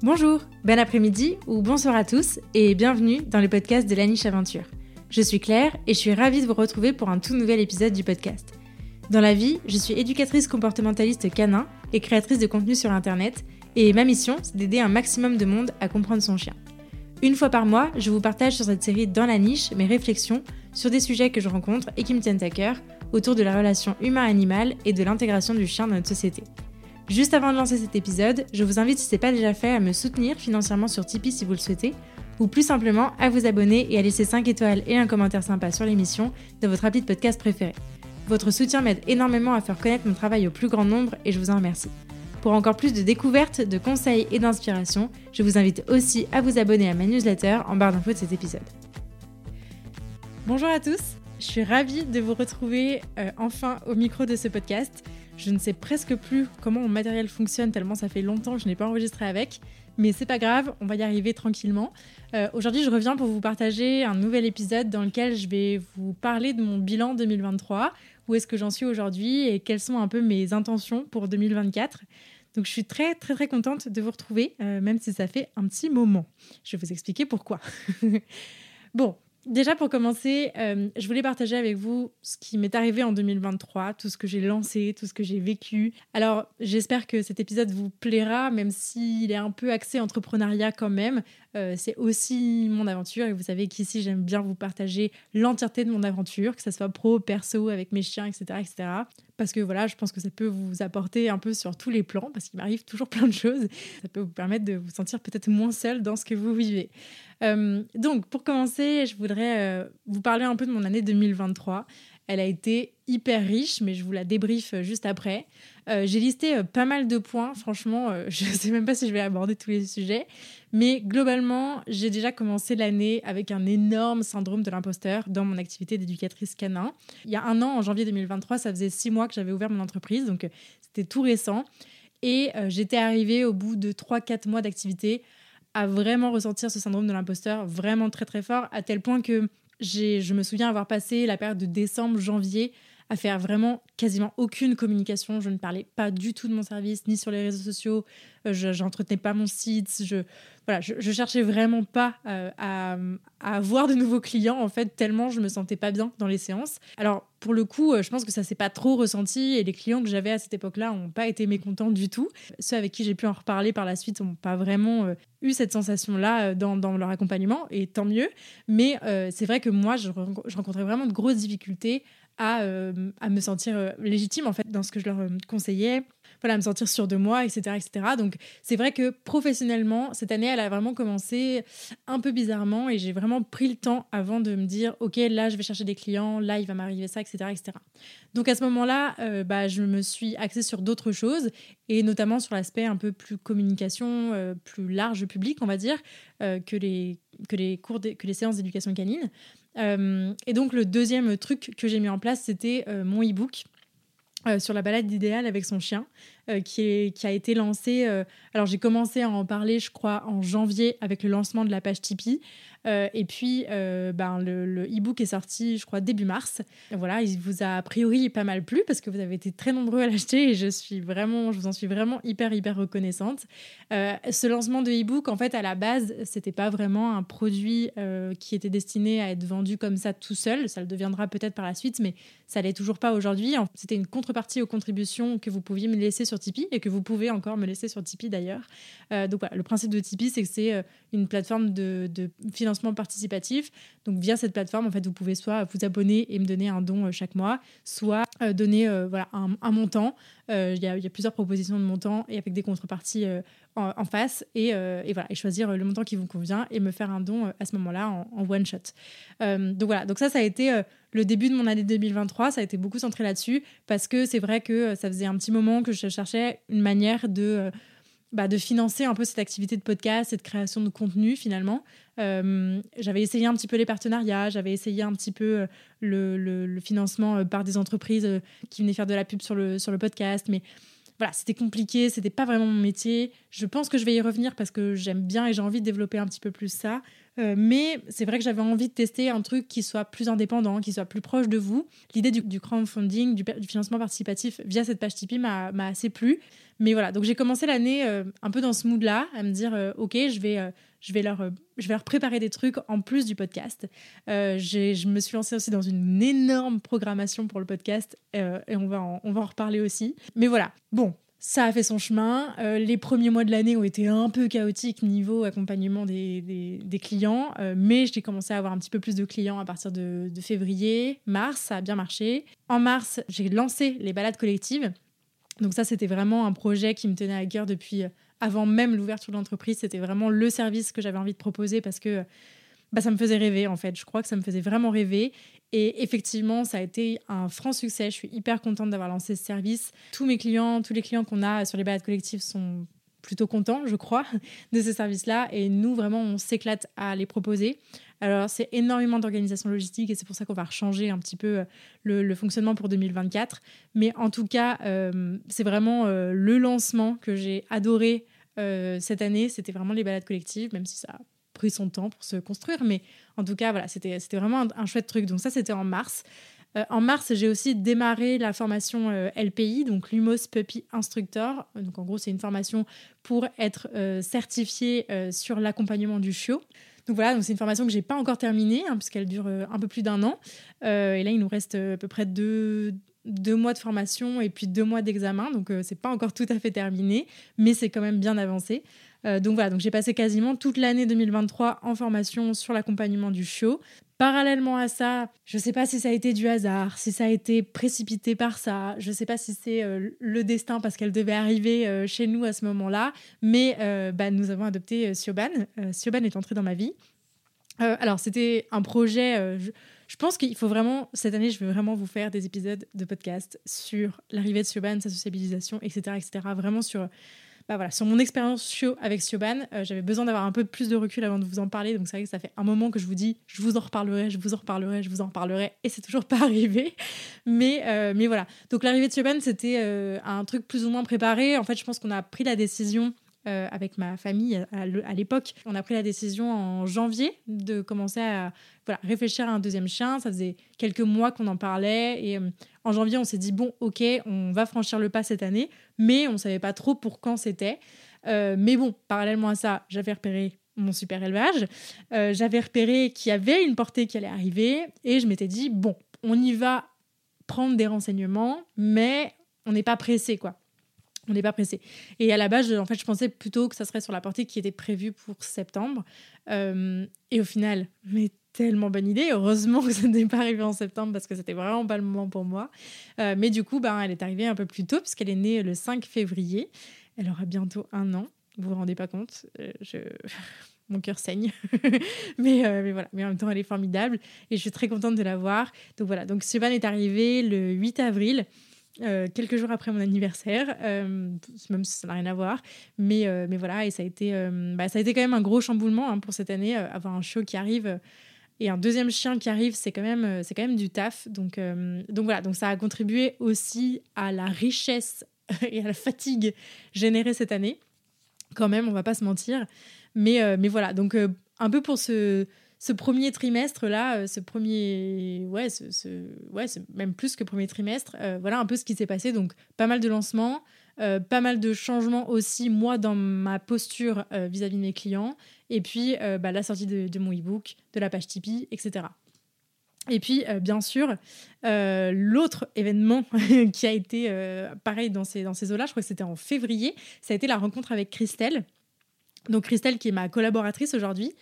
Bonjour, bon après-midi ou bonsoir à tous et bienvenue dans le podcast de la niche aventure. Je suis Claire et je suis ravie de vous retrouver pour un tout nouvel épisode du podcast. Dans la vie, je suis éducatrice comportementaliste canin et créatrice de contenu sur internet et ma mission, c'est d'aider un maximum de monde à comprendre son chien. Une fois par mois, je vous partage sur cette série Dans la niche mes réflexions sur des sujets que je rencontre et qui me tiennent à cœur autour de la relation humain-animal et de l'intégration du chien dans notre société. Juste avant de lancer cet épisode, je vous invite si ce n'est pas déjà fait à me soutenir financièrement sur Tipeee si vous le souhaitez, ou plus simplement à vous abonner et à laisser 5 étoiles et un commentaire sympa sur l'émission de votre appli de podcast préféré. Votre soutien m'aide énormément à faire connaître mon travail au plus grand nombre et je vous en remercie. Pour encore plus de découvertes, de conseils et d'inspiration, je vous invite aussi à vous abonner à ma newsletter en barre d'infos de cet épisode. Bonjour à tous, je suis ravie de vous retrouver euh, enfin au micro de ce podcast. Je ne sais presque plus comment mon matériel fonctionne tellement ça fait longtemps que je n'ai pas enregistré avec, mais c'est pas grave, on va y arriver tranquillement. Euh, aujourd'hui, je reviens pour vous partager un nouvel épisode dans lequel je vais vous parler de mon bilan 2023, où est-ce que j'en suis aujourd'hui et quelles sont un peu mes intentions pour 2024. Donc je suis très très très contente de vous retrouver, euh, même si ça fait un petit moment. Je vais vous expliquer pourquoi. bon, Déjà pour commencer, euh, je voulais partager avec vous ce qui m'est arrivé en 2023, tout ce que j'ai lancé, tout ce que j'ai vécu. Alors j'espère que cet épisode vous plaira, même s'il est un peu axé entrepreneuriat quand même. Euh, c'est aussi mon aventure et vous savez qu'ici j'aime bien vous partager l'entièreté de mon aventure, que ce soit pro, perso, avec mes chiens, etc., etc. Parce que voilà, je pense que ça peut vous apporter un peu sur tous les plans, parce qu'il m'arrive toujours plein de choses. Ça peut vous permettre de vous sentir peut-être moins seul dans ce que vous vivez. Euh, donc pour commencer, je voudrais euh, vous parler un peu de mon année 2023. Elle a été hyper riche, mais je vous la débriefe juste après. Euh, j'ai listé euh, pas mal de points, franchement, euh, je ne sais même pas si je vais aborder tous les sujets, mais globalement, j'ai déjà commencé l'année avec un énorme syndrome de l'imposteur dans mon activité d'éducatrice canin. Il y a un an, en janvier 2023, ça faisait six mois que j'avais ouvert mon entreprise, donc c'était tout récent. Et j'étais arrivée au bout de 3-4 mois d'activité à vraiment ressentir ce syndrome de l'imposteur vraiment très très fort, à tel point que je me souviens avoir passé la période de décembre, janvier à faire vraiment quasiment aucune communication. Je ne parlais pas du tout de mon service, ni sur les réseaux sociaux. Euh, je n'entretenais pas mon site. Je voilà, je, cherchais vraiment pas euh, à, avoir de nouveaux clients en fait, tellement je me sentais pas bien dans les séances. Alors pour le coup, euh, je pense que ça s'est pas trop ressenti et les clients que j'avais à cette époque-là n'ont pas été mécontents du tout. Ceux avec qui j'ai pu en reparler par la suite n'ont pas vraiment eu cette sensation-là dans, leur accompagnement et tant mieux. Mais c'est vrai que moi, je rencontrais vraiment de grosses difficultés euh, à, me sentir euh, légitime en fait dans ce que je leur euh, conseillais, voilà, à me sentir sûre de moi, etc. etc. Donc c'est vrai que professionnellement, cette année, elle a vraiment commencé un peu bizarrement et j'ai vraiment pris le temps avant de me dire, ok, là, je vais chercher des clients, là, il va m'arriver ça, etc. etc. Donc à ce moment-là, bah, je me suis axée sur d'autres choses et notamment sur l'aspect un peu plus communication, plus large public, on va dire, que, les, que, les cours que les séances d'éducation canine. Euh, et donc le deuxième truc que j'ai mis en place, c'était euh, mon e-book. Euh, sur la balade idéale avec son chien, qui, a été lancé. alors j'ai commencé à en parler, je crois, en janvier avec le lancement de la page Tipeee. Euh, et puis, euh, ben, le e-book est sorti, je crois, début mars. voilà, il vous a a priori pas mal plu parce que vous avez été très nombreux à l'acheter et je suis vraiment, je vous en suis vraiment hyper, hyper reconnaissante. Euh, ce lancement de e-book, en fait, à la base, c'était pas vraiment un produit qui était destiné à être vendu comme ça tout seul. Ça le deviendra peut-être par la suite, mais ça l'est toujours pas aujourd'hui. C'était une contrepartie aux contributions que vous pouviez me laisser sur Tipeee et que vous pouvez encore me laisser sur Tipeee d'ailleurs. donc voilà, le principe de Tipeee, c'est que c'est une plateforme de, de financement participatif. Donc via cette plateforme, en fait, vous pouvez soit vous abonner et me donner un don euh, chaque mois, soit euh, donner euh, voilà, un, montant. Il y, a plusieurs propositions de montants et avec des contreparties en, face et, voilà, et choisir le montant qui vous convient et me faire un don à ce moment-là en, en, one shot. donc voilà, donc ça, ça a été le début de mon année 2023, ça a été beaucoup centré là-dessus parce que c'est vrai que ça faisait un petit moment que je cherchais une manière de bah, de financer un peu cette activité de podcast, cette création de contenu finalement. Euh, j'avais essayé un petit peu les partenariats, j'avais essayé un petit peu euh, le, le, financement euh, par des entreprises qui venaient faire de la pub sur le, sur le podcast, mais voilà, c'était compliqué, c'était pas vraiment mon métier. Je pense que je vais y revenir parce que j'aime bien et j'ai envie de développer un petit peu plus ça. Mais c'est vrai que j'avais envie de tester un truc qui soit plus indépendant, qui soit plus proche de vous. L'idée du, crowdfunding, du, financement participatif via cette page Tipeee m'a assez plu. Mais voilà, donc j'ai commencé l'année un peu dans ce mood-là, à me dire, ok, je vais je vais leur, je vais leur préparer des trucs en plus du podcast. Euh, je me suis lancée aussi dans une énorme programmation pour le podcast euh, et on va, on va en reparler aussi. Mais voilà, bon, ça a fait son chemin. Euh, les premiers mois de l'année ont été un peu chaotiques niveau accompagnement des, clients, mais j'ai commencé à avoir un petit peu plus de clients à partir de, février, mars, ça a bien marché. En mars, j'ai lancé les balades collectives. Donc ça, c'était vraiment un projet qui me tenait à cœur depuis avant même l'ouverture de l'entreprise. C'était vraiment le service que j'avais envie de proposer parce que bah, ça me faisait rêver en fait. Je crois que ça me faisait vraiment rêver. Et effectivement, ça a été un franc succès. Je suis hyper contente d'avoir lancé ce service. Tous mes clients, tous les clients qu'on a sur les balades collectives sont plutôt contents, je crois, de ce service-là. Et nous, vraiment, on s'éclate à les proposer. Alors, c'est énormément d'organisation logistique et c'est pour ça qu'on va changer un petit peu euh, le, fonctionnement pour 2024. Mais en tout cas, euh, c'est vraiment euh, le lancement que j'ai adoré cette année. C'était vraiment les balades collectives, même si ça pris son temps pour se construire. Mais en tout cas, voilà, c'était vraiment un, chouette truc. Donc, ça, c'était en mars. en mars, j'ai aussi démarré la formation LPI, donc Lumos Puppy Instructor. Donc en gros, c'est une formation pour être certifié sur l'accompagnement du chiot. Donc voilà, donc c'est une formation que j'ai pas encore terminée, hein, puisqu'elle dure euh, un peu plus d'un an. Euh, et là, il nous reste euh, à peu près deux, deux mois de formation et puis deux mois d'examen. Donc c'est pas encore tout à fait terminé, mais c'est quand même bien avancé. Donc voilà, donc j'ai passé quasiment toute l'année 2023 en formation sur l'accompagnement du show. Parallèlement à ça, je ne sais pas si ça a été du hasard, si ça a été précipité par ça, je ne sais pas si c'est euh, le destin parce qu'elle devait arriver euh, chez nous à ce moment-là, mais euh, bah, nous avons adopté Sioban. Sioban est entré dans ma vie. alors, c'était un projet. Je, je, pense qu'il faut vraiment, cette année, je vais vraiment vous faire des épisodes de podcast sur l'arrivée de Sioban, sa sociabilisation, etc., etc. Vraiment sur bah voilà, sur mon expérience avec Sioban, euh, j'avais besoin d'avoir un peu plus de recul avant de vous en parler. Donc c'est vrai que ça fait un moment que je vous dis, je vous en reparlerai, je vous en reparlerai, je vous en reparlerai, et c'est toujours pas arrivé. Mais, euh, mais voilà. Donc l'arrivée de Sioban, c'était euh, un truc plus ou moins préparé. En fait, je pense qu'on a pris la décision avec ma famille à, l'époque. On a pris la décision en janvier de commencer à voilà, réfléchir à un deuxième chien. Ça faisait quelques mois qu'on en parlait et en janvier, on s'est dit, bon, ok, on va franchir le pas cette année, mais on ne savait pas trop pour quand c'était. Euh, mais bon, parallèlement à ça, j'avais repéré mon super élevage. Euh, j'avais repéré qu'il y avait une portée qui allait arriver et je m'étais dit, bon, on y va prendre des renseignements, mais on n'est pas pressé, quoi. On n'est pas pressé. Et à la base, en fait, je pensais plutôt que ça serait sur la portée qui était prévue pour septembre. Euh, et au final, mais tellement bonne idée. Heureusement que ça n'est pas arrivé en septembre parce que c'était vraiment pas le moment pour moi. Euh, mais du coup, ben, elle est arrivée un peu plus tôt puisqu'elle est née le 5 février. Elle aura bientôt un an. Vous vous rendez pas compte euh, je... Mon cœur saigne. mais, euh, mais, voilà, mais en même temps, elle est formidable et je suis très contente de la voir. Donc voilà, donc Siobhan est arrivée le 8 avril. quelques jours après mon anniversaire, même si ça n'a rien à voir. Mais, mais voilà, et ça a, été, bah, ça a été quand même un gros chamboulement hein, pour cette année, avoir un show qui arrive et un deuxième chien qui arrive, c'est quand même, euh, c'est quand même du taf. Donc, euh, donc voilà, donc ça a contribué aussi à la richesse et à la fatigue générée cette année. Quand même, on va pas se mentir. Mais, euh, mais voilà, donc un peu pour ce, ce premier trimestre là, ce premier, ouais, ce, ouais, même plus que premier trimestre. voilà un peu ce qui s'est passé. Donc pas mal de lancements, pas mal de changements aussi moi dans ma posture vis-à-vis de mes clients et puis euh, bah, la sortie de, mon e-book, de la page Tipeee, etc. Et puis, euh, bien sûr, euh, l'autre événement qui a été pareil dans ces, dans ces eaux-là, je crois que c'était en février, ça a été la rencontre avec Christelle. Donc Christelle qui est ma collaboratrice aujourd'hui,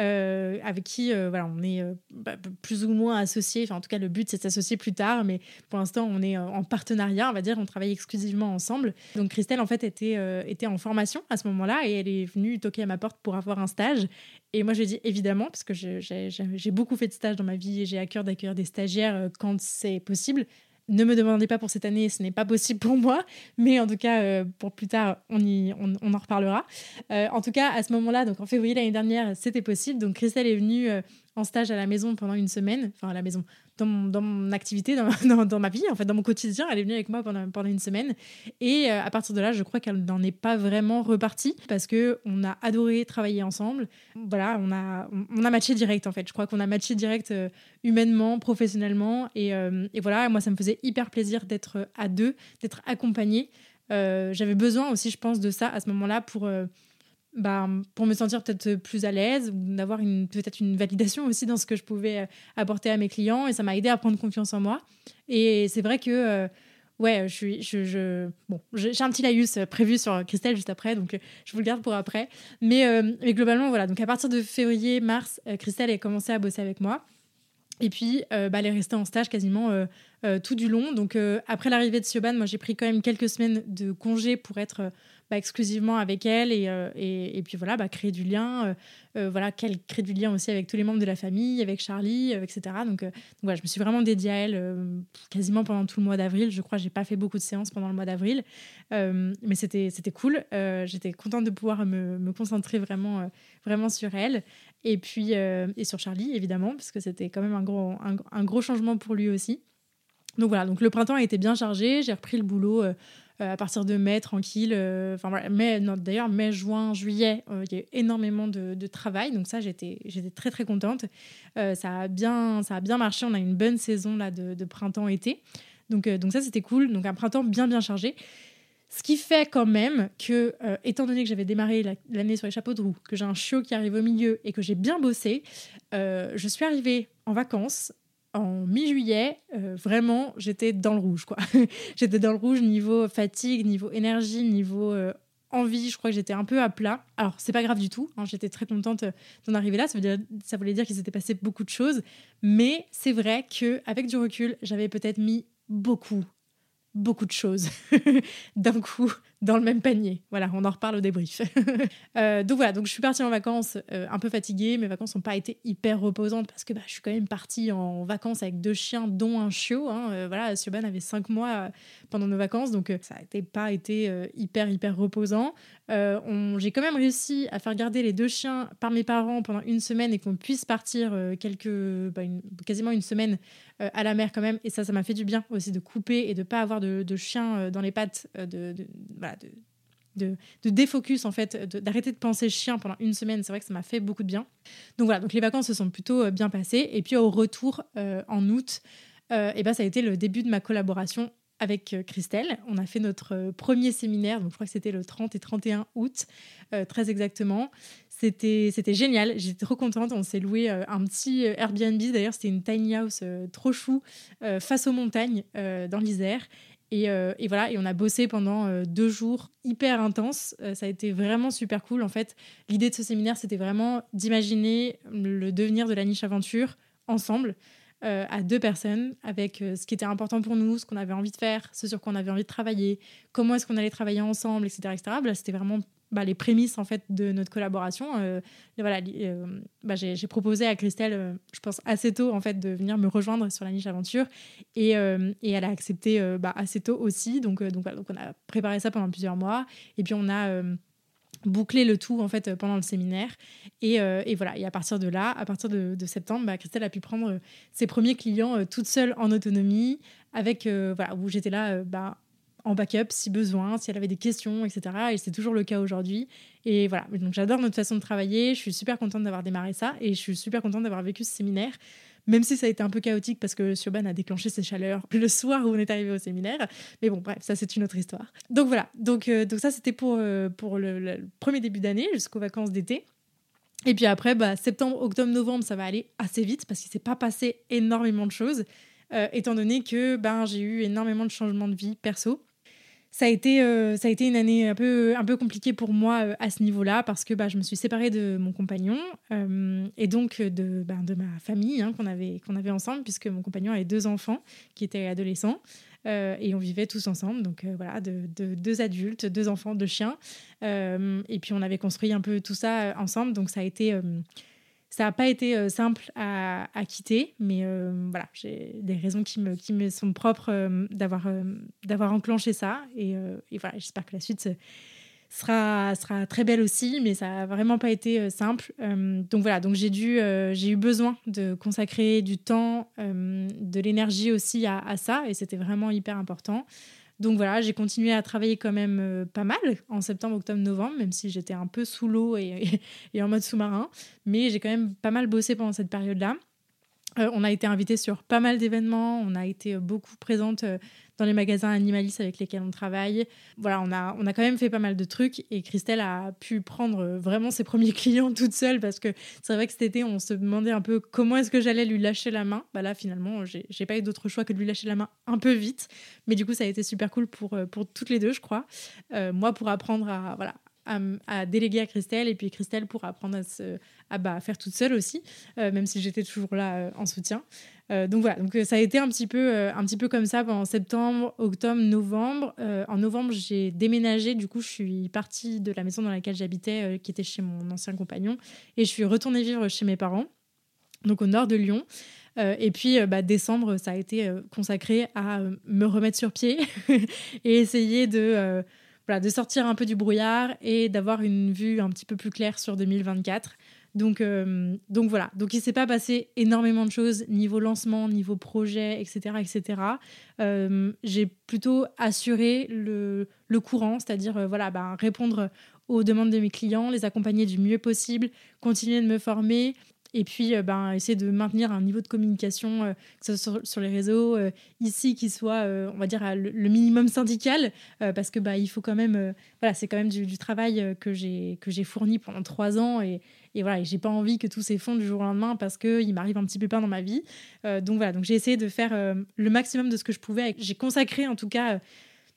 euh, avec qui euh, voilà, on est euh, bah, plus ou moins associés. Enfin, en tout cas, le but, c'est de s'associer plus tard, mais pour l'instant, on est en partenariat, on va dire, on travaille exclusivement ensemble. Donc, Christelle, en fait, était, était en formation à ce moment-là et elle est venue toquer à ma porte pour avoir un stage. Et moi, je dit évidemment, parce que j'ai beaucoup fait de stages dans ma vie et j'ai à cœur d'accueillir des stagiaires quand c'est possible. Ne me demandez pas pour cette année, ce n'est pas possible pour moi, mais en tout cas, euh, pour plus tard, on, y, on, en reparlera. Euh, en tout cas, à ce moment-là, donc en février l'année dernière, c'était possible. Donc Christelle est venue euh, en stage à la maison pendant une semaine, enfin à la maison, dans, mon, activité, dans, ma vie, en fait, dans mon quotidien. Elle est venue avec moi pendant, une semaine. Et à partir de là, je crois qu'elle n'en est pas vraiment repartie parce que on a adoré travailler ensemble. Voilà, on a, on a matché direct, en fait. Je crois qu'on a matché direct humainement, professionnellement. Et, et voilà, moi, ça me faisait hyper plaisir d'être à deux, d'être accompagnée. J'avais besoin aussi, je pense, de ça à ce moment-là pour bah, pour me sentir peut-être plus à l'aise d'avoir peut-être une validation aussi dans ce que je pouvais euh, apporter à mes clients et ça m'a aidé à prendre confiance en moi. Et c'est vrai que euh, ouais je suis je, bon j'ai un petit laïus prévu sur Christelle juste après donc euh, je vous le garde pour après. Mais, mais globalement voilà donc à partir de février mars Christelle a commencé à bosser avec moi. Et puis, bah, elle est restée en stage quasiment tout du long. Donc, après l'arrivée de Sioban, moi, j'ai pris quand même quelques semaines de congé pour être bah, exclusivement avec elle et, euh, et, puis voilà, bah, créer du lien, euh, euh, voilà, qu'elle crée du lien aussi avec tous les membres de la famille, avec Charlie, etc. Donc, voilà, je me suis vraiment dédiée à elle quasiment pendant tout le mois d'avril. Je crois que j'ai pas fait beaucoup de séances pendant le mois d'avril, mais c'était cool. J'étais contente de pouvoir me, me, concentrer vraiment vraiment sur elle et puis et sur Charlie évidemment parce que c'était quand même un gros un, gros changement pour lui aussi. Donc voilà, donc le printemps a été bien chargé. J'ai repris le boulot à partir de mai, tranquille. Euh, enfin voilà, mai, d'ailleurs, mai, juin, juillet, euh, il y a eu énormément de, travail. Donc ça, j'étais, j'étais très très contente. ça, a bien, ça a bien marché. On a une bonne saison là de, printemps-été. Donc, donc ça, c'était cool. Donc un printemps bien bien chargé. Ce qui fait quand même que, étant donné que j'avais démarré l'année sur les chapeaux de roue, que j'ai un chiot qui arrive au milieu et que j'ai bien bossé, je suis arrivée en vacances en mi-juillet, euh, vraiment, j'étais dans le rouge, j'étais dans le rouge niveau fatigue, niveau énergie, niveau euh, envie. Je crois que j'étais un peu à plat. Alors, c'est pas grave du tout. Hein, j'étais très contente d'en arriver là. Ça, ça voulait dire qu'il s'était passé beaucoup de choses. Mais c'est vrai que avec du recul, j'avais peut-être mis beaucoup, beaucoup de choses d'un coup dans le même panier. Voilà, on en reparle au débrief. Euh, donc voilà, donc je suis partie en vacances euh, un peu fatiguée. Mes vacances n'ont pas été hyper reposantes parce que bah, je suis quand même partie en vacances avec deux chiens, dont un chiot. Hein. Euh, voilà, Siobhan avait cinq mois pendant nos vacances, donc ça n'a pas été hyper, hyper reposant. J'ai quand même réussi à faire garder les deux chiens par mes parents pendant une semaine et qu'on puisse partir quelques, bah, quasiment une semaine à la mer quand même. Et ça, ça m'a fait du bien aussi de couper et de pas avoir de, de chiens dans les pattes, de, de, de, de, défocus en fait, d'arrêter de, penser chien pendant une semaine. C'est vrai que ça m'a fait beaucoup de bien. Donc voilà, donc les vacances se sont plutôt euh, bien passées. Et puis au retour euh, en août, euh, et ben, ça a été le début de ma collaboration avec Christelle. On a fait notre premier séminaire, donc je crois que c'était le 30 et 31 août, très exactement. C'était, génial, j'étais trop contente. On s'est loué un petit Airbnb, d'ailleurs c'était une tiny house trop chou face aux montagnes dans l'Isère. Euh, et, voilà, et on a bossé pendant euh, deux jours hyper intenses. Euh, ça a été vraiment super cool. En fait, l'idée de ce séminaire, c'était vraiment d'imaginer le devenir de la niche aventure ensemble, à deux personnes, avec ce qui était important pour nous, ce qu'on avait envie de faire, ce sur quoi on avait envie de travailler, comment est-ce qu'on allait travailler ensemble, etc. etc. c'était vraiment bah, les prémices en fait de notre collaboration. Euh, voilà, euh, bah, j'ai proposé à Christelle, euh, je pense assez tôt en fait, de venir me rejoindre sur la niche aventure et, et elle a accepté bah, assez tôt aussi. Donc, donc, voilà, donc on a préparé ça pendant plusieurs mois et puis on a bouclé le tout en fait pendant le séminaire et, et, voilà et à partir de là à partir de, septembre Christelle a pu prendre ses premiers clients toute seule en autonomie avec voilà où j'étais là bah, en backup si besoin, si elle avait des questions, etc. Et c'est toujours le cas aujourd'hui. Et voilà, donc j'adore notre façon de travailler. Je suis super contente d'avoir démarré ça et je suis super contente d'avoir vécu ce séminaire. Même si ça a été un peu chaotique parce que Siobhan a déclenché ses chaleurs le soir où on est arrivé au séminaire. Mais bon, bref, ça c'est une autre histoire. Donc voilà, donc, euh, donc ça c'était pour, euh, pour le, premier début d'année jusqu'aux vacances d'été. Et puis après, bah, septembre, octobre, novembre, ça va aller assez vite parce qu'il s'est pas passé énormément de choses. Euh, étant donné que ben, j'ai eu énormément de changements de vie perso ça a été euh, ça a été une année un peu un peu compliquée pour moi euh, à ce niveau-là parce que bah, je me suis séparée de mon compagnon euh, et donc de bah, de ma famille hein, qu'on avait qu'on avait ensemble puisque mon compagnon avait deux enfants qui étaient adolescents et on vivait tous ensemble. Donc voilà de, deux adultes deux enfants deux chiens et puis on avait construit un peu tout ça ensemble. Donc ça a été ça n'a pas été euh, simple à, quitter, mais euh, voilà, j'ai des raisons qui me, sont propres euh, d'avoir enclenché ça. Et, voilà, j'espère que la suite sera, très belle aussi, mais ça n'a vraiment pas été simple. donc voilà, donc j'ai dû, j'ai eu besoin de consacrer du temps, de l'énergie aussi à, ça, et c'était vraiment hyper important. Donc voilà, j'ai continué à travailler quand même pas mal en septembre, octobre, novembre, même si j'étais un peu sous l'eau et, en mode sous-marin, mais j'ai quand même pas mal bossé pendant cette période-là. Euh, on a été invité sur pas mal d'événements, on a été euh, beaucoup présente euh, dans les magasins animalistes avec lesquels on travaille. Voilà, on a, on a quand même fait pas mal de trucs et Christelle a pu prendre vraiment ses premiers clients toute seule parce que c'est vrai que cet été, on se demandait un peu comment est-ce que j'allais lui lâcher la main. Bah là, finalement, j'ai pas eu d'autre choix que de lui lâcher la main un peu vite. Mais du coup, ça a été super cool pour, pour toutes les deux, je crois. moi, pour apprendre à, voilà, à, déléguer à Christelle et puis Christelle pour apprendre à, se, à bah, faire toute seule aussi, euh, même si j'étais toujours là euh, en soutien. Euh, donc voilà, donc ça a été un petit peu, un petit peu comme ça pendant septembre, octobre, novembre. en novembre, j'ai déménagé, du coup, je suis partie de la maison dans laquelle j'habitais, qui était chez mon ancien compagnon, et je suis retournée vivre chez mes parents, donc au nord de Lyon. et puis, bah, décembre, ça a été consacré à me remettre sur pied et essayer de voilà, de sortir un peu du brouillard et d'avoir une vue un petit peu plus claire sur 2024. Donc, euh, donc voilà, donc il s'est pas passé énormément de choses niveau lancement, niveau projet, etc. etc. Euh, j'ai plutôt assuré le, le courant, c'est-à-dire euh, voilà, bah, répondre aux demandes de mes clients, les accompagner du mieux possible, continuer de me former, et puis, euh, ben, essayer de maintenir un niveau de communication, euh, que ce soit sur, les réseaux, euh, ici, qui soit, on va dire, le, minimum syndical, parce que bah, il faut quand même, voilà, c'est quand même du, travail que j'ai que j'ai fourni pendant trois ans et, et voilà, j'ai pas envie que tout s'effondre du jour au lendemain parce qu'il m'arrive un petit pépin dans ma vie. donc voilà, donc j'ai essayé de faire le maximum de ce que je pouvais. J'ai consacré en tout cas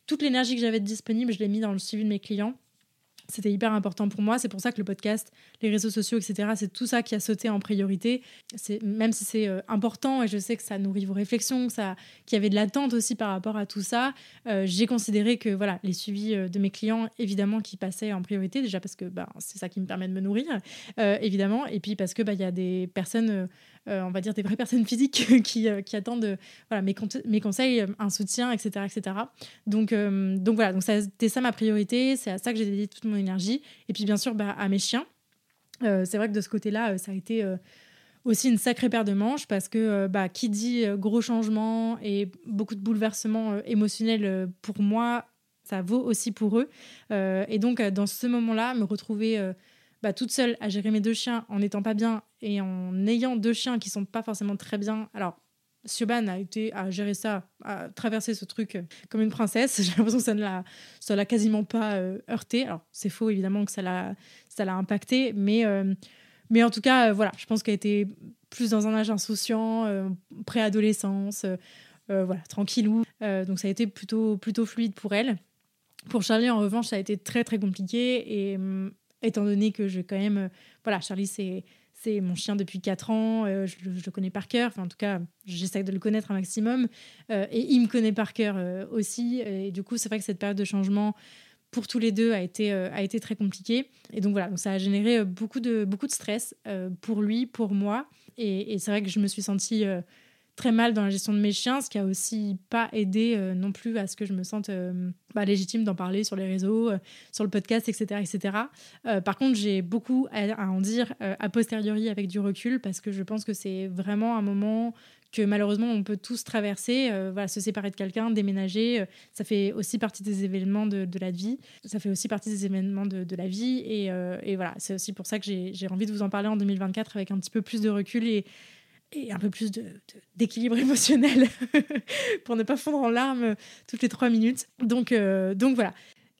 toute l'énergie que j'avais disponible, je l'ai mis dans le suivi de mes clients. C'était hyper important pour moi. C'est pour ça que le podcast, les réseaux sociaux, etc., c'est tout ça qui a sauté en priorité. Même si c'est euh, important et je sais que ça nourrit vos réflexions, qu'il y avait de l'attente aussi par rapport à tout ça. Euh, j'ai considéré que voilà, les suivis euh, de mes clients, évidemment, qui passaient en priorité déjà parce que bah, c'est ça qui me permet de me nourrir, évidemment, et puis parce que bah, il y a des personnes on va dire des vraies personnes physiques qui, euh, qui, attendent voilà, mes, conseils, euh, un soutien, etc. etc. Donc, donc voilà, donc c'était ça ma priorité, c'est à ça que j'ai dédié toute mon énergie. Et puis bien sûr, bah, à mes chiens. c'est vrai que de ce côté-là, ça a été aussi une sacrée paire de manches parce que bah, qui dit gros changements et beaucoup de bouleversements émotionnels pour moi, ça vaut aussi pour eux. et donc, dans ce moment-là, me retrouver bah, toute seule à gérer mes deux chiens en n'étant pas bien et en ayant deux chiens qui sont pas forcément très bien. Alors, Siobhan a été à gérer ça, à traverser ce truc euh, comme une princesse. J'ai l'impression que ça ne l'a, quasiment pas euh, heurté. Alors, c'est faux évidemment que ça l'a, ça l'a impacté, mais, euh, mais en tout cas, voilà, je pense qu'elle était plus dans un âge insouciant, préadolescence, voilà, tranquillou. donc, ça a été plutôt, plutôt fluide pour elle. Pour Charlie, en revanche, ça a été très très compliqué et hum, étant donné que je quand même, euh, voilà, Charlie c'est c'est mon chien depuis 4 ans, euh, je, le connais par cœur, enfin en tout cas j'essaie de le connaître un maximum, euh, et il me connaît par cœur aussi, et du coup c'est vrai que cette période de changement pour tous les deux a été, a été très compliquée, et donc voilà, donc ça a généré beaucoup de, beaucoup de stress pour lui, pour moi, et, et c'est vrai que je me suis sentie très mal dans la gestion de mes chiens, ce qui a aussi pas aidé euh, non plus à ce que je me sente euh, bah, légitime d'en parler sur les réseaux, euh, sur le podcast, etc. etc. par contre, j'ai beaucoup à, en dire a posteriori avec du recul parce que je pense que c'est vraiment un moment que malheureusement on peut tous traverser. voilà, se séparer de quelqu'un, déménager, ça fait aussi partie des événements de, la vie. Ça fait aussi partie des événements de, la vie. Et, et voilà, c'est aussi pour ça que j'ai envie de vous en parler en 2024 avec un petit peu plus de recul et et un peu plus d'équilibre de, émotionnel pour ne pas fondre en larmes toutes les trois minutes. Donc, euh, donc voilà.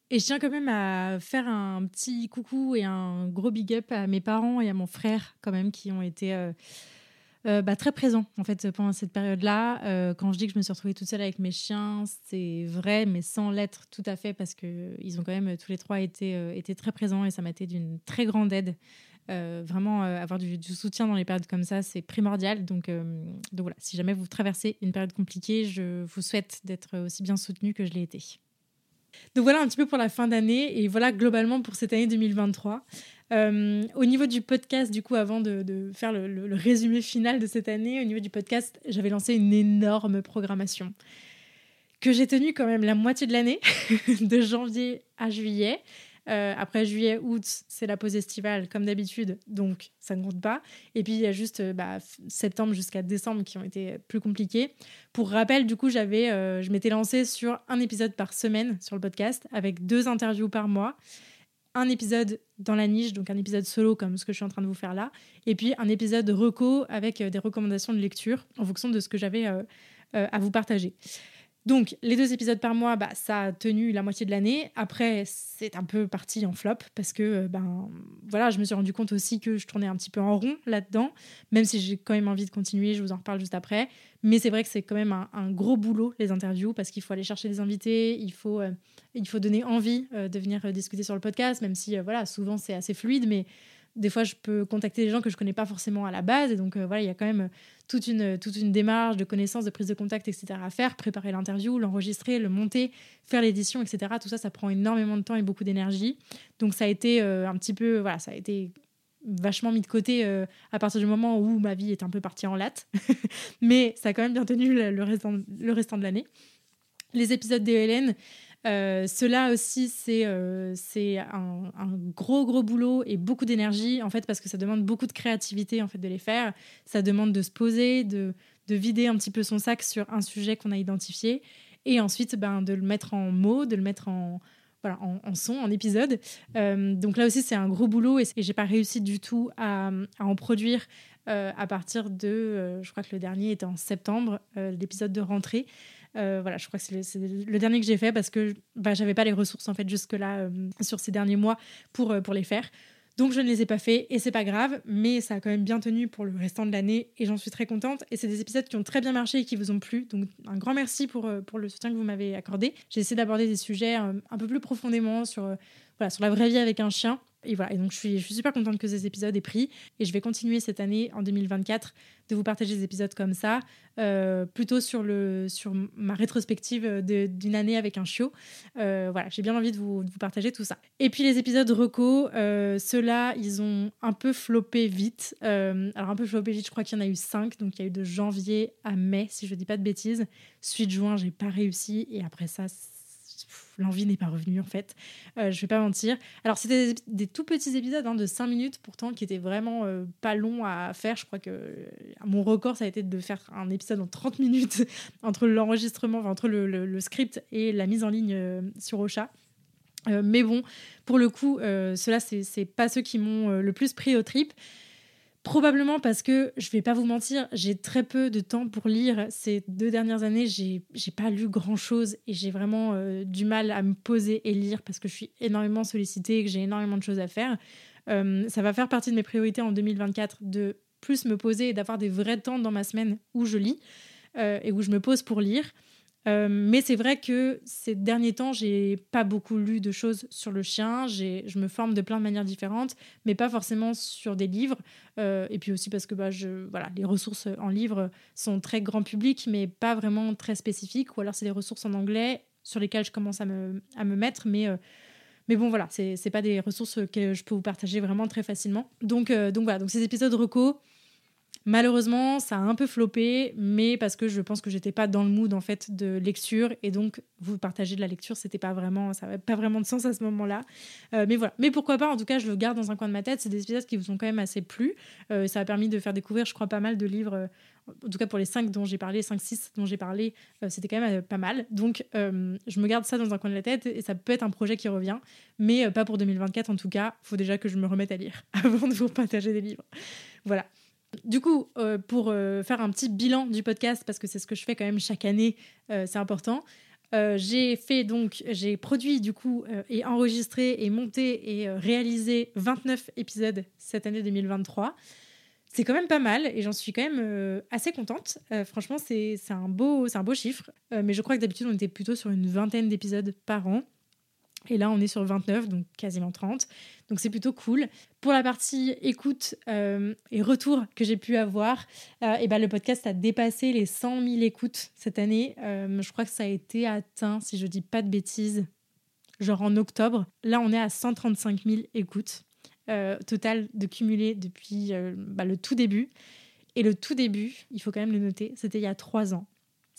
Et je tiens quand même à faire un petit coucou et un gros big up à mes parents et à mon frère quand même qui ont été euh, euh, bah, très présents en fait pendant cette période-là. quand je dis que je me suis retrouvée toute seule avec mes chiens, c'est vrai, mais sans l'être tout à fait parce que ils ont quand même tous les trois été, été très présents et ça m'a été d'une très grande aide. Euh, vraiment, euh, avoir du, soutien dans les périodes comme ça, c'est primordial. Donc, euh, donc voilà, si jamais vous traversez une période compliquée, je vous souhaite d'être aussi bien soutenu que je l'ai été. Donc voilà un petit peu pour la fin d'année et voilà globalement pour cette année 2023. au niveau du podcast, du coup, avant de, faire le, le, résumé final de cette année, au niveau du podcast, j'avais lancé une énorme programmation que j'ai tenue quand même la moitié de l'année, de janvier à juillet. Après juillet, août, c'est la pause estivale comme d'habitude, donc ça ne compte pas. Et puis il y a juste bah, septembre jusqu'à décembre qui ont été plus compliqués. Pour rappel, du coup, j'avais, je m'étais lancée sur un épisode par semaine sur le podcast avec deux interviews par mois un épisode dans la niche, donc un épisode solo comme ce que je suis en train de vous faire là, et puis un épisode reco avec des recommandations de lecture en fonction de ce que j'avais à vous partager. Donc, les deux épisodes par mois, bah, ça a tenu la moitié de l'année. Après, c'est un peu parti en flop parce que, euh, ben, voilà, je me suis rendu compte aussi que je tournais un petit peu en rond là-dedans, même si j'ai quand même envie de continuer, je vous en reparle juste après. Mais c'est vrai que c'est quand même un, gros boulot, les interviews, parce qu'il faut aller chercher des invités, il faut, euh, il faut donner envie euh, de venir discuter sur le podcast, même si, voilà, souvent c'est assez fluide, mais des fois, je peux contacter des gens que je connais pas forcément à la base. Et donc, voilà, il y a quand même toute une, toute une démarche de connaissance, de prise de contact, etc. à faire. Préparer l'interview, l'enregistrer, le monter, faire l'édition, etc. Tout ça, ça prend énormément de temps et beaucoup d'énergie. Donc, ça a été euh, un petit peu, voilà, ça a été vachement mis de côté euh, à partir du moment où ma vie est un peu partie en latte. Mais ça a quand même bien tenu le, restant, le restant de l'année. Les épisodes DLN, euh, cela aussi, c'est euh, un, gros, gros boulot et beaucoup d'énergie, en fait, parce que ça demande beaucoup de créativité, en fait, de les faire. Ça demande de se poser, de, de vider un petit peu son sac sur un sujet qu'on a identifié, et ensuite, ben, de le mettre en mots, de le mettre en, en, son, en épisode. Euh, donc là aussi, c'est un gros boulot, et, et j'ai pas réussi du tout à, à en produire à partir de, je crois que le dernier était en septembre, l'épisode de rentrée. Euh, voilà, je crois que c'est le, dernier que j'ai fait parce que bah, j'avais pas les ressources en fait jusque-là euh, sur ces derniers mois pour, euh, pour les faire. Donc je ne les ai pas fait et c'est pas grave, mais ça a quand même bien tenu pour le restant de l'année et j'en suis très contente. Et c'est des épisodes qui ont très bien marché et qui vous ont plu. Donc un grand merci pour, pour le soutien que vous m'avez accordé. J'ai essayé d'aborder des sujets un peu plus profondément sur, voilà, sur la vraie vie avec un chien. Et voilà, et donc je suis, super contente que ces épisodes aient pris. Et je vais continuer cette année, en 2024, de vous partager des épisodes comme ça, euh, plutôt sur, le, sur ma rétrospective d'une année avec un chiot. Euh, voilà, j'ai bien envie de vous, de vous, partager tout ça. Et puis les épisodes reco, euh, ceux-là, ils ont un peu floppé vite. alors un peu floppé vite, je crois qu'il y en a eu cinq. Donc il y a eu de janvier à mai, si je ne dis pas de bêtises. Suite juin, j'ai pas réussi. Et après ça, l'envie n'est pas revenue en fait. Euh, je vais pas mentir. Alors c'était des, tout petits épisodes hein, de 5 minutes pourtant qui étaient vraiment euh, pas longs à faire. Je crois que euh, mon record ça a été de faire un épisode en 30 minutes entre l'enregistrement, entre le, script et la mise en ligne sur Ocha. mais bon, pour le coup, ceux-là, c'est pas ceux qui m'ont le plus pris au trip. Probablement parce que, je vais pas vous mentir, j'ai très peu de temps pour lire. Ces deux dernières années, j'ai pas lu grand chose et j'ai vraiment euh, du mal à me poser et lire parce que je suis énormément sollicitée et que j'ai énormément de choses à faire. Euh, ça va faire partie de mes priorités en 2024 de plus me poser et d'avoir des vrais temps dans ma semaine où je lis euh, et où je me pose pour lire. Euh, mais c'est vrai que ces derniers temps, j'ai pas beaucoup lu de choses sur le chien. Je me forme de plein de manières différentes, mais pas forcément sur des livres. Euh, et puis aussi parce que bah, je, voilà, les ressources en livre sont très grand public, mais pas vraiment très spécifiques. Ou alors c'est des ressources en anglais sur lesquelles je commence à me, à me mettre, mais. Euh, mais bon, voilà, c'est pas des ressources que je peux vous partager vraiment très facilement. Donc, donc voilà, donc ces épisodes reco, Malheureusement, ça a un peu floppé, mais parce que je pense que j'étais pas dans le mood en fait de lecture et donc vous partager de la lecture, c'était pas vraiment, ça n'avait pas vraiment de sens à ce moment-là. Euh, mais voilà. Mais pourquoi pas En tout cas, je le garde dans un coin de ma tête. C'est des épisodes qui vous ont quand même assez plu. Euh, ça a permis de faire découvrir, je crois, pas mal de livres. Euh, en tout cas, pour les 5 dont j'ai parlé, 5-6 dont j'ai parlé, c'était quand même pas mal. Donc, je me garde ça dans un coin de la tête et ça peut être un projet qui revient, mais pas pour 2024 en tout cas. Faut déjà que je me remette à lire avant de vous partager des livres. Voilà. Du coup, euh, pour euh, faire un petit bilan du podcast, parce que c'est ce que je fais quand même chaque année, euh, c'est important. j'ai fait donc, j'ai produit du coup et enregistré et monté et réalisé 29 épisodes cette année 2023. C'est quand même pas mal et j'en suis quand même assez contente. franchement, c'est un, un beau chiffre. mais je crois que d'habitude, on était plutôt sur une vingtaine d'épisodes par an. Et là, on est sur 29, donc quasiment 30. Donc c'est plutôt cool. Pour la partie écoute euh, et retour que j'ai pu avoir, euh, et ben le podcast a dépassé les 100 000 écoutes cette année. Euh, je crois que ça a été atteint, si je dis pas de bêtises, genre en octobre. Là, on est à 135 000 écoutes total de cumulé depuis bah, le tout début. Et le tout début, il faut quand même le noter, c'était il y a trois ans.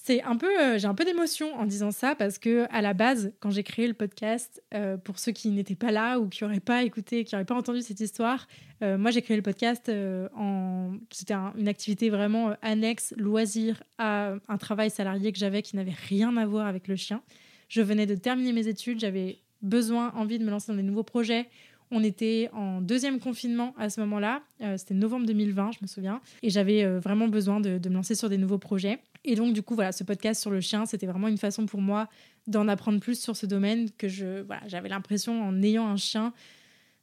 C'est un peu, euh, j'ai un peu d'émotion en disant ça parce que à la base, quand j'ai créé le podcast, euh, pour ceux qui n'étaient pas là ou qui n'auraient pas écouté, qui n'auraient pas entendu cette histoire, euh, moi j'ai créé le podcast en, c'était une activité vraiment annexe, loisir à un travail salarié que j'avais qui n'avait rien à voir avec le chien. Je venais de terminer mes études, j'avais besoin, envie de me lancer dans des nouveaux projets. On était en deuxième confinement à ce moment-là. C'était novembre 2020, je me souviens. Et j'avais vraiment besoin de, de, me lancer sur des nouveaux projets. Et donc, du coup, voilà, ce podcast sur le chien, c'était vraiment une façon pour moi d'en apprendre plus sur ce domaine que je, voilà, j'avais l'impression, en ayant un chien,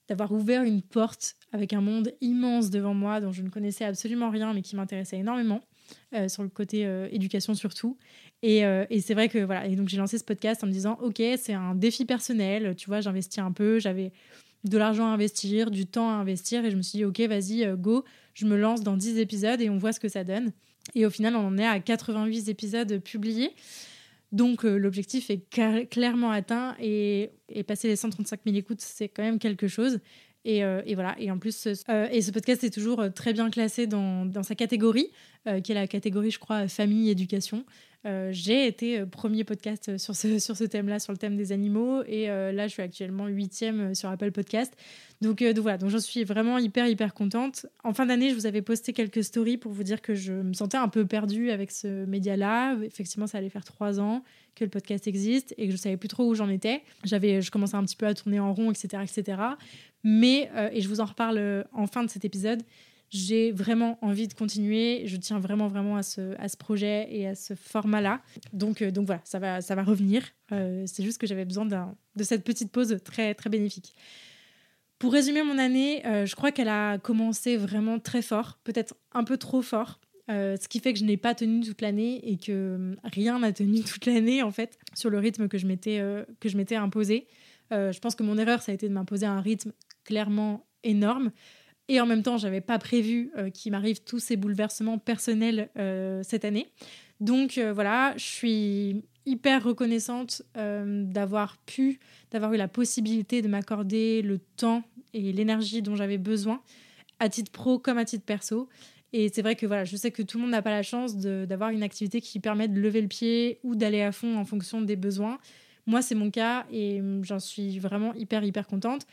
d'avoir ouvert une porte avec un monde immense devant moi dont je ne connaissais absolument rien, mais qui m'intéressait énormément. Euh, sur le côté euh, éducation surtout. Et, euh, et c'est vrai que voilà, et donc j'ai lancé ce podcast en me disant, ok, c'est un défi personnel, tu vois, j'investis un peu, j'avais de l'argent à investir, du temps à investir, et je me suis dit, ok, vas-y, go, je me lance dans 10 épisodes et on voit ce que ça donne. Et au final, on en est à 88 épisodes publiés. Donc euh, l'objectif est clairement atteint et, passer les 135 000 écoutes, c'est quand même quelque chose. Et, euh, voilà. Et en plus, euh, et ce podcast est toujours très bien classé dans, dans sa catégorie, qui est la catégorie, je crois, famille éducation. Euh, j'ai été euh, premier podcast sur ce, sur ce thème-là, sur le thème des animaux. Et euh, là, je suis actuellement huitième sur Apple Podcast. Donc, donc voilà, donc j'en suis vraiment hyper, hyper contente. En fin d'année, je vous avais posté quelques stories pour vous dire que je me sentais un peu perdue avec ce média-là. Effectivement, ça allait faire trois ans que le podcast existe et que je savais plus trop où j'en étais. J'avais, je commençais un petit peu à tourner en rond, etc., etc. Mais, et je vous en reparle en fin de cet épisode, j'ai vraiment envie de continuer. Je tiens vraiment, vraiment à ce, à ce projet et à ce format-là. Donc, euh, donc voilà, ça va, ça va revenir. Euh, c'est juste que j'avais besoin de cette petite pause très, très bénéfique. Pour résumer mon année, euh, je crois qu'elle a commencé vraiment très fort, peut-être un peu trop fort. ce qui fait que je n'ai pas tenu toute l'année et que rien n'a tenu toute l'année en fait sur le rythme que je m'étais que je m'étais imposé. je pense que mon erreur ça a été de m'imposer un rythme clairement énorme. Et en même temps, j'avais pas prévu euh, qu'il m'arrive tous ces bouleversements personnels euh, cette année. Donc euh, voilà, je suis hyper reconnaissante d'avoir pu, d'avoir eu la possibilité de m'accorder le temps et l'énergie dont j'avais besoin, à titre pro comme à titre perso. Et c'est vrai que voilà, je sais que tout le monde n'a pas la chance d'avoir une activité qui permet de lever le pied ou d'aller à fond en fonction des besoins. Moi, c'est mon cas et j'en suis vraiment hyper, hyper contente.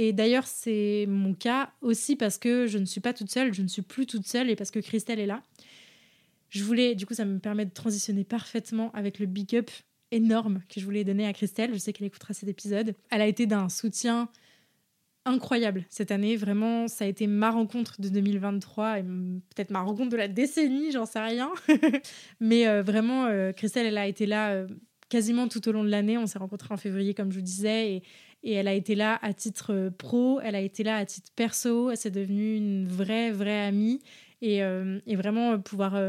Et d'ailleurs, c'est mon cas aussi parce que je ne suis pas toute seule, je ne suis plus toute seule et parce que Christelle est là. Je voulais, du coup, ça me permet de transitionner parfaitement avec le big up énorme que je voulais donner à Christelle. Je sais qu'elle écoutera cet épisode. Elle a été d'un soutien incroyable cette année. Vraiment, ça a été ma rencontre de 2023 et peut-être ma rencontre de la décennie, j'en sais rien. Mais euh, vraiment, euh, Christelle, elle a été là euh, quasiment tout au long de l'année. On s'est rencontrés en février, comme je vous disais, et elle a été là à titre euh, pro, elle a été là à titre perso, elle s'est devenue une vraie, vraie amie. Et, euh, vraiment euh, pouvoir,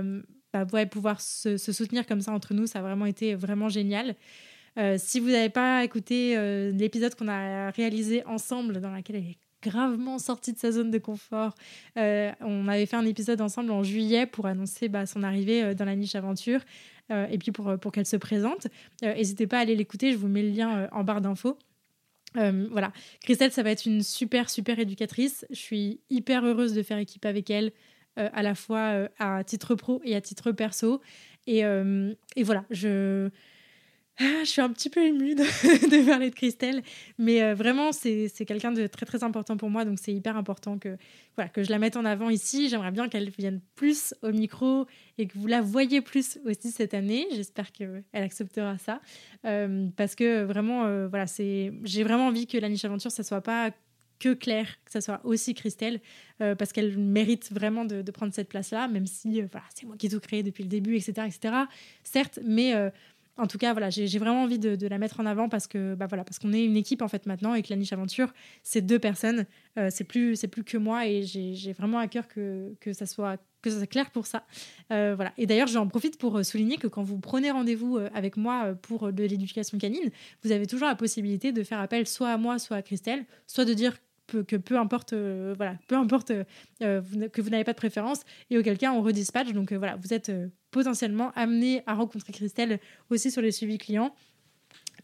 bah, pouvoir se, soutenir comme ça entre nous, ça a vraiment été vraiment génial. si vous n'avez pas écouté l'épisode qu'on a réalisé ensemble, dans lequel elle est gravement sortie de sa zone de confort. on avait fait un épisode ensemble en juillet pour annoncer bah, son arrivée dans la niche aventure et puis pour, pour qu'elle se présente. N'hésitez pas à aller l'écouter, je vous mets le lien en barre d'infos. Euh, voilà, Christelle, ça va être une super, super éducatrice. Je suis hyper heureuse de faire équipe avec elle, euh, à la fois euh, à titre pro et à titre perso. Et, et voilà, je, ah, je suis un petit peu émue de, parler de Christelle, mais euh, vraiment, c'est quelqu'un de très très important pour moi, donc c'est hyper important que, voilà, que je la mette en avant ici. J'aimerais bien qu'elle vienne plus au micro et que vous la voyez plus aussi cette année. J'espère qu'elle acceptera ça, euh, parce que vraiment, euh, voilà, j'ai vraiment envie que la niche aventure, ça soit pas que Claire, que ça soit aussi Christelle, parce qu'elle mérite vraiment de, de prendre cette place-là, même si voilà, c'est moi qui ai tout créé depuis le début, etc. etc. certes, mais en tout cas, voilà, j'ai vraiment envie de, la mettre en avant parce que, bah voilà, parce qu'on est une équipe en fait maintenant et que la niche aventure, c'est deux personnes, euh, c'est plus, c'est plus que moi et j'ai vraiment à cœur que, que ça soit que ça clair pour ça. Euh, voilà. Et d'ailleurs, j'en profite pour euh, souligner que quand vous prenez rendez-vous avec moi pour de l'éducation canine, vous avez toujours la possibilité de faire appel soit à moi, soit à Christelle, soit de dire que peu importe, euh, peu euh, euh, que vous n'avez pas de préférence, et auquel cas on redispatch. Donc voilà, vous êtes potentiellement amené à rencontrer Christelle aussi sur les suivis clients.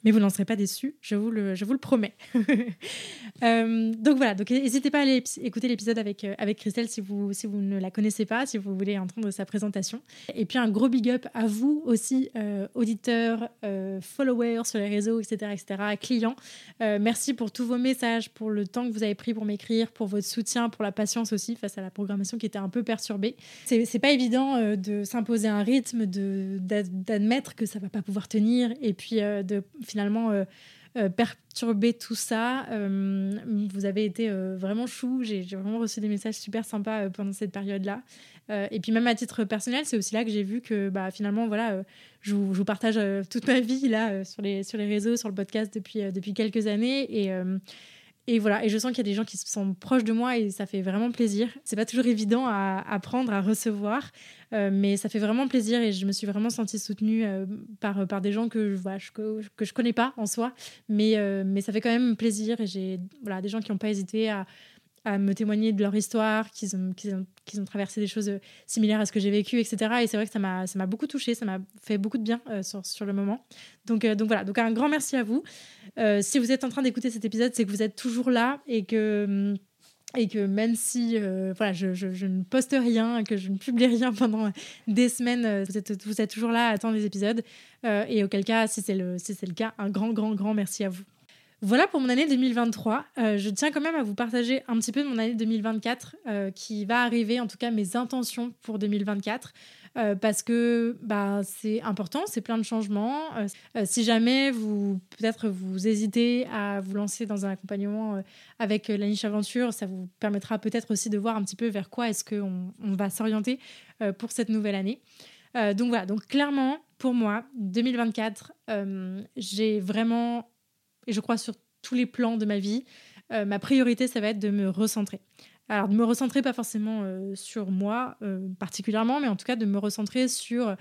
Mais vous n'en serez pas déçus, je vous le, je vous le promets. Euh, donc voilà, donc n'hésitez pas à aller écouter l'épisode avec, euh, avec Christelle si vous, si vous ne la connaissez pas, si vous voulez entendre sa présentation. Et puis un gros big up à vous aussi, euh, auditeurs, followers sur les réseaux, etc., etc., clients. merci pour tous vos messages, pour le temps que vous avez pris pour m'écrire, pour votre soutien, pour la patience aussi face à la programmation qui était un peu perturbée. C'est pas évident de s'imposer un rythme, d'admettre que ça va pas pouvoir tenir et puis de euh, euh, perturber tout ça. Euh, vous avez été vraiment chou. J'ai vraiment reçu des messages super sympas pendant cette période-là. et puis même à titre personnel, c'est aussi là que j'ai vu que bah, finalement, voilà, je vous, je, vous, partage toute ma vie là sur les, sur les réseaux, sur le podcast depuis, depuis quelques années. Et et voilà, et je sens qu'il y a des gens qui sont proches de moi et ça fait vraiment plaisir. C'est pas toujours évident à apprendre, à recevoir, euh, mais ça fait vraiment plaisir et je me suis vraiment sentie soutenue euh, par, par des gens que, je, que, que, je connais pas en soi, mais, euh, mais ça fait quand même plaisir et j'ai voilà, des gens qui n'ont pas hésité à, à me témoigner de leur histoire, qu'ils ont, qu'ils ont, qu'ils ont, traversé des choses similaires à ce que j'ai vécu, etc. Et c'est vrai que ça m'a, beaucoup touché, ça m'a fait beaucoup de bien sur, sur le moment. Donc, donc voilà, donc un grand merci à vous. Euh, si vous êtes en train d'écouter cet épisode, c'est que vous êtes toujours là et que hum, et que même si euh, voilà, je, je, ne poste rien, que je ne publie rien pendant des semaines, euh, vous êtes, toujours là à attendre les épisodes. et auquel cas, si c'est le, si le cas, un grand, grand, grand merci à vous. Voilà pour mon année 2023. je tiens quand même à vous partager un petit peu de mon année 2024 qui va arriver, en tout cas mes intentions pour 2024. Euh, parce que bah, c'est important, c'est plein de changements. Euh, euh, si jamais vous, peut-être vous hésitez à vous lancer dans un accompagnement avec la niche aventure, ça vous permettra peut-être aussi de voir un petit peu vers quoi est-ce qu'on on va s'orienter pour cette nouvelle année. donc voilà, donc clairement, pour moi, 2024, j'ai vraiment, et je crois sur tous les plans de ma vie, ma priorité, ça va être de me recentrer. Alors, de me recentrer pas forcément euh, sur moi euh, particulièrement, mais en tout cas de me recentrer sur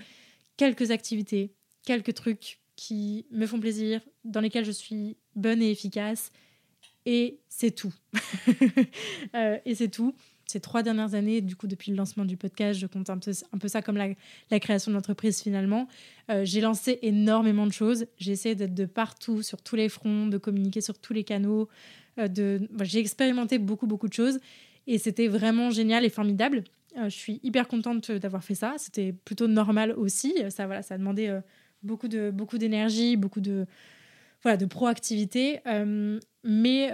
quelques activités, quelques trucs qui me font plaisir, dans lesquels je suis bonne et efficace. Et c'est tout. Euh, et c'est tout. Ces trois dernières années, du coup, depuis le lancement du podcast, je compte un peu, ça comme la, création de l'entreprise finalement. j'ai lancé énormément de choses. J'ai essayé d'être de partout, sur tous les fronts, de communiquer sur tous les canaux. de... j'ai expérimenté beaucoup, beaucoup de choses. Et c'était vraiment génial et formidable. Euh, je suis hyper contente d'avoir fait ça. C'était plutôt normal aussi. Ça, voilà, ça a demandé euh, beaucoup de beaucoup d'énergie, beaucoup de voilà de proactivité. Euh, mais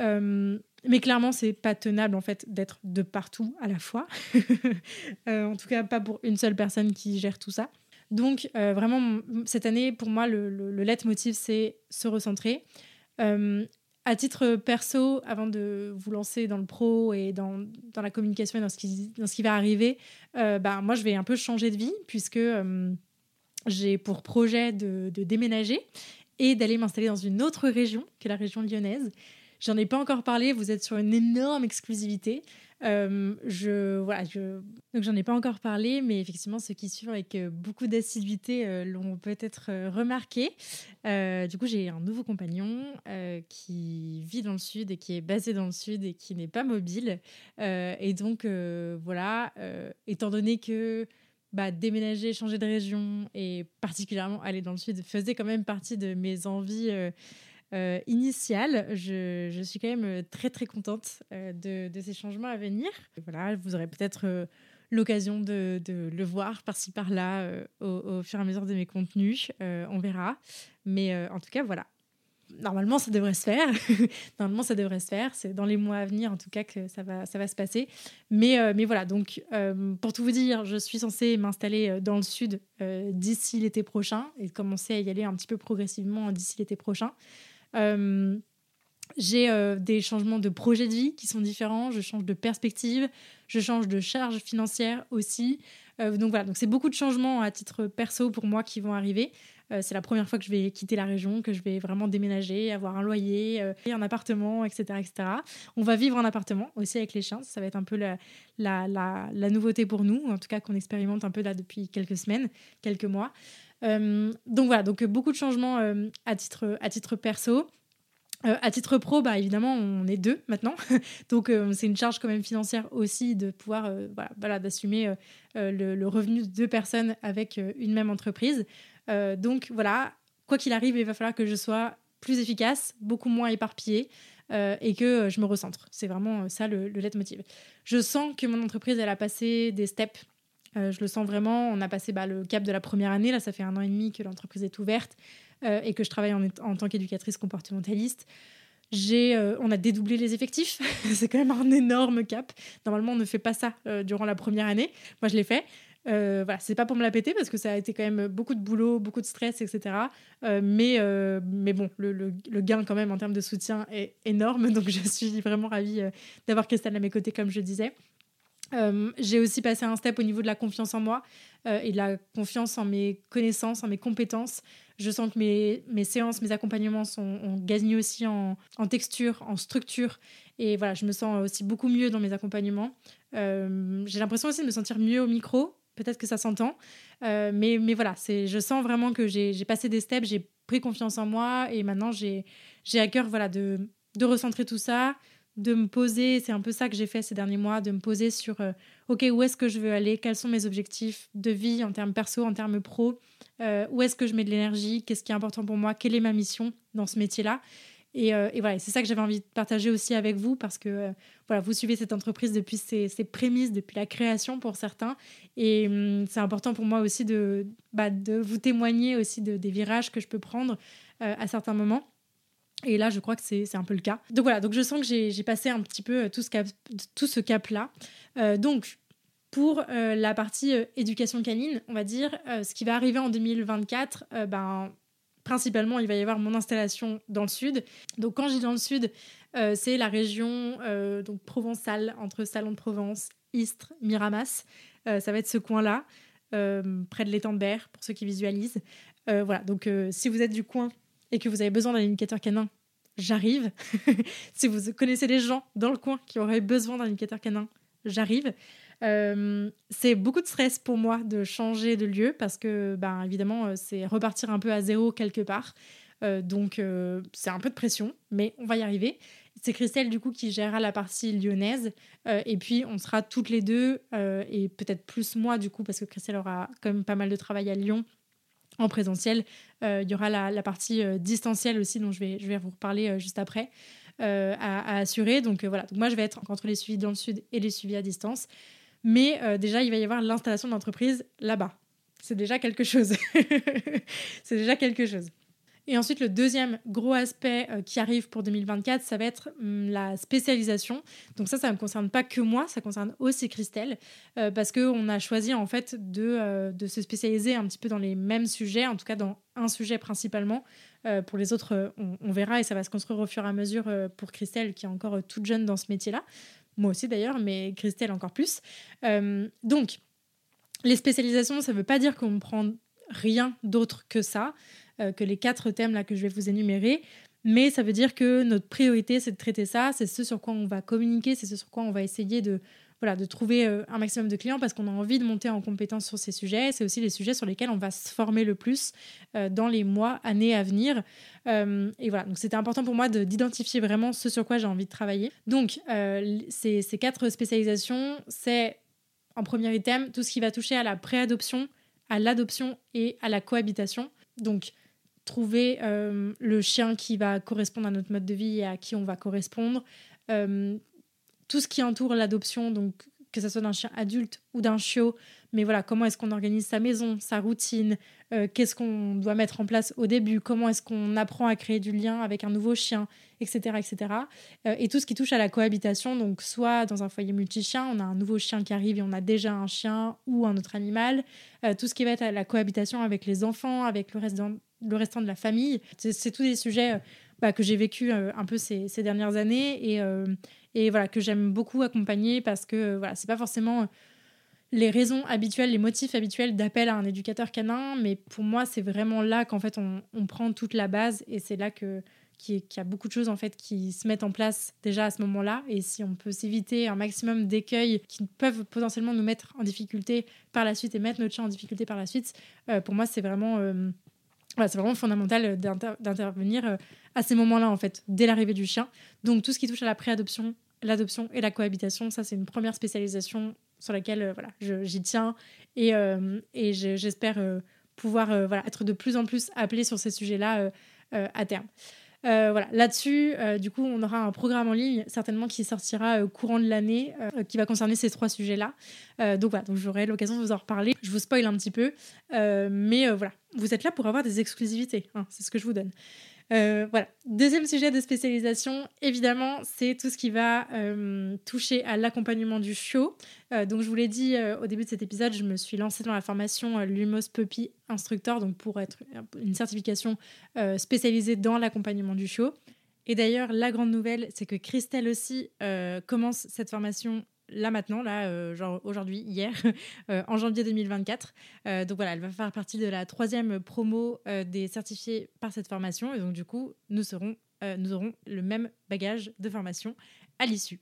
mais clairement, c'est pas tenable en fait d'être de partout à la fois. en tout cas, pas pour une seule personne qui gère tout ça. Donc vraiment, cette année, pour moi, le, le, le leitmotiv, c'est se recentrer. À titre perso, avant de vous lancer dans le pro et dans, dans la communication et dans ce qui, dans ce qui va arriver, euh, bah, moi, je vais un peu changer de vie puisque euh, j'ai pour projet de, de déménager et d'aller m'installer dans une autre région que la région lyonnaise. J'en ai pas encore parlé, vous êtes sur une énorme exclusivité. Euh, je, voilà, je... Donc j'en ai pas encore parlé, mais effectivement, ceux qui suivent avec euh, beaucoup d'assiduité euh, l'ont peut-être remarqué. du coup, j'ai un nouveau compagnon qui vit dans le sud et qui est basé dans le sud et qui n'est pas mobile. et donc, voilà, étant donné que bah, déménager, changer de région et particulièrement aller dans le sud faisait quand même partie de mes envies euh, initiale. Je, suis quand même euh, très très contente euh, de, ces changements à venir. voilà, vous aurez peut-être l'occasion de, de, le voir par-ci par-là au, au, fur et à mesure de mes contenus. on verra. Mais en tout cas, voilà. Normalement, ça devrait se faire. Normalement, ça devrait se faire. C'est dans les mois à venir, en tout cas, que ça va, ça va se passer. Mais, mais voilà, donc, pour tout vous dire, je suis censée m'installer dans le sud d'ici l'été prochain et commencer à y aller un petit peu progressivement d'ici l'été prochain. Euh, j'ai euh, des changements de projet de vie qui sont différents, je change de perspective, je change de charge financière aussi. Euh, donc voilà, donc c'est beaucoup de changements à titre perso pour moi qui vont arriver. c'est la première fois que je vais quitter la région, que je vais vraiment déménager, avoir un loyer, un appartement, etc., etc. On va vivre en appartement aussi avec les chiens. Ça va être un peu la, la, nouveauté pour nous, en tout cas qu'on expérimente un peu là depuis quelques semaines, quelques mois. Euh, donc voilà, donc beaucoup de changements euh, à, titre, à titre perso. Euh, à titre pro, bah, évidemment, on est deux maintenant. donc, c'est une charge quand même financière aussi de pouvoir, voilà, voilà d'assumer le, revenu de deux personnes avec une même entreprise. donc, voilà, quoi qu'il arrive, il va falloir que je sois plus efficace, beaucoup moins éparpillée et que je me recentre. C'est vraiment ça le, le leitmotiv. Je sens que mon entreprise, elle a passé des steps je le sens vraiment. On a passé bah, le cap de la première année. Là, ça fait un an et demi que l'entreprise est ouverte et que je travaille en, tant qu'éducatrice comportementaliste. Euh, on a dédoublé les effectifs. c'est quand même un énorme cap. Normalement, on ne fait pas ça euh, durant la première année. Moi, je l'ai fait. Euh, voilà, c'est pas pour me la péter parce que ça a été quand même beaucoup de boulot, beaucoup de stress, etc. mais, mais bon, le, gain quand même en termes de soutien est énorme. Donc, je suis vraiment ravie d'avoir Christelle à mes côtés, comme je disais. J'ai aussi passé un step au niveau de la confiance en moi et de la confiance en mes connaissances, en mes compétences. Je sens que mes, mes séances, mes accompagnements sont, ont gagné aussi en, texture, en structure. Et voilà, je me sens aussi beaucoup mieux dans mes accompagnements. Euh, j'ai l'impression aussi de me sentir mieux au micro. Peut-être que ça s'entend. Euh, mais, mais voilà, je sens vraiment que j'ai passé des steps, j'ai pris confiance en moi. Et maintenant, j'ai à cœur voilà, de, de recentrer tout ça, de me poser, c'est un peu ça que j'ai fait ces derniers mois, de me poser sur, euh, ok, où est-ce que je veux aller, quels sont mes objectifs de vie en termes perso, en termes pro, euh, où est-ce que je mets de l'énergie, qu'est-ce qui est important pour moi, quelle est ma mission dans ce métier-là. Et, euh, voilà, c'est ça que j'avais envie de partager aussi avec vous parce que voilà, vous suivez cette entreprise depuis ses, prémices, depuis la création pour certains. Et hum, c'est important pour moi aussi de, bah, de vous témoigner aussi de, des virages que je peux prendre à certains moments. Et là, je crois que c'est un peu le cas. Donc voilà, donc je sens que j'ai passé un petit peu euh, tout ce cap-là. Cap euh, donc, pour euh, la partie éducation canine, on va dire, ce qui va arriver en 2024, ben, principalement, il va y avoir mon installation dans le sud. Donc quand je dis dans le sud, c'est la région donc provençale, entre Salon de Provence, Istres, Miramas. ça va être ce coin-là, près de l'étang de Berre, pour ceux qui visualisent. voilà, donc si vous êtes du coin et que vous avez besoin d'un éducateur canin, j'arrive. si vous connaissez des gens dans le coin qui auraient besoin d'un éducateur canin, j'arrive. Euh, c'est beaucoup de stress pour moi de changer de lieu parce que, ben, évidemment, euh, c'est repartir un peu à zéro quelque part. Euh, donc, c'est un peu de pression, mais on va y arriver. C'est Christelle, du coup, qui gérera la partie lyonnaise. et puis, on sera toutes les deux, et peut-être plus moi, du coup, parce que Christelle aura quand même pas mal de travail à Lyon en présentiel. Euh, il y aura la, partie euh, distancielle aussi, dont je vais, je vais vous reparler euh, juste après, à, assurer. Donc voilà, donc moi je vais être entre les suivis dans le sud et les suivis à distance. Mais déjà, il va y avoir l'installation d'entreprise là-bas. C'est déjà quelque chose. C'est déjà quelque chose. Et ensuite, le deuxième gros aspect euh, qui arrive pour 2024, ça va être hum, la spécialisation. Donc ça, ça ne me concerne pas que moi, ça concerne aussi Christelle, euh, parce qu'on a choisi en fait de, euh, de, se spécialiser un petit peu dans les mêmes sujets, en tout cas dans un sujet principalement. pour les autres, on, verra et ça va se construire au fur et à mesure pour Christelle, qui est encore toute jeune dans ce métier-là. Moi aussi d'ailleurs, mais Christelle encore plus. donc, les spécialisations, ça ne veut pas dire qu'on prend rien d'autre que ça. Euh, que les quatre thèmes là que je vais vous énumérer. Mais ça veut dire que notre priorité, c'est de traiter ça, c'est ce sur quoi on va communiquer, c'est ce sur quoi on va essayer de, voilà, de trouver euh, un maximum de clients parce qu'on a envie de monter en compétence sur ces sujets. C'est aussi les sujets sur lesquels on va se former le plus euh, dans les mois, années à venir. et voilà, donc c'était important pour moi d'identifier vraiment ce sur quoi j'ai envie de travailler. Donc, ces, ces, quatre spécialisations, c'est en premier item tout ce qui va toucher à la préadoption, à l'adoption et à la cohabitation. Donc, trouver euh, le chien qui va correspondre à notre mode de vie et à qui on va correspondre. Euh, tout ce qui entoure l'adoption, donc que ce soit d'un chien adulte ou d'un chiot, mais voilà, comment est-ce qu'on organise sa maison, sa routine, euh, qu'est-ce qu'on doit mettre en place au début, comment est-ce qu'on apprend à créer du lien avec un nouveau chien, etc. etc. et tout ce qui touche à la cohabitation, donc soit dans un foyer multi-chien, on a un nouveau chien qui arrive et on a déjà un chien ou un autre animal, tout ce qui va être à la cohabitation avec les enfants, avec le restant de la famille. C'est tous des sujets euh, bah, que j'ai vécu euh, un peu ces, dernières années et, euh, et voilà que j'aime beaucoup accompagner parce que voilà c'est pas forcément les raisons habituelles, les motifs habituels d'appel à un éducateur canin, mais pour moi c'est vraiment là qu'en fait on, prend toute la base et c'est là que qu'il y a beaucoup de choses en fait qui se mettent en place déjà à ce moment-là. Et si on peut s'éviter un maximum d'écueils qui peuvent potentiellement nous mettre en difficulté par la suite et mettre notre chien en difficulté par la suite, pour moi c'est vraiment c'est vraiment fondamental d'intervenir euh, à ces moments-là, en fait, dès l'arrivée du chien. Donc, tout ce qui touche à la préadoption, l'adoption et la cohabitation, ça, c'est une première spécialisation sur laquelle euh, voilà, j'y tiens et, euh, et j'espère pouvoir voilà, être de plus en plus appelée sur ces sujets-là à terme. Voilà, là-dessus, du coup, on aura un programme en ligne certainement qui sortira courant de l'année, qui va concerner ces trois sujets-là. donc voilà, donc j'aurai l'occasion de vous en reparler. Je vous spoil un petit peu, mais voilà, vous êtes là pour avoir des exclusivités, hein, c'est ce que je vous donne. Euh, voilà. Deuxième sujet de spécialisation, évidemment, c'est tout ce qui va euh, toucher à l'accompagnement du chiot. Euh, donc, je vous l'ai dit au début de cet épisode, je me suis lancée dans la formation Lumos Puppy Instructor, donc pour être une certification spécialisée dans l'accompagnement du chiot. Et d'ailleurs, la grande nouvelle, c'est que Christelle aussi commence cette formation là maintenant, là, euh, genre aujourd'hui, hier, euh, en janvier 2024. Euh, donc voilà, elle va faire partie de la troisième promo des certifiés par cette formation. Et donc du coup, nous, serons, nous aurons le même bagage de formation à l'issue.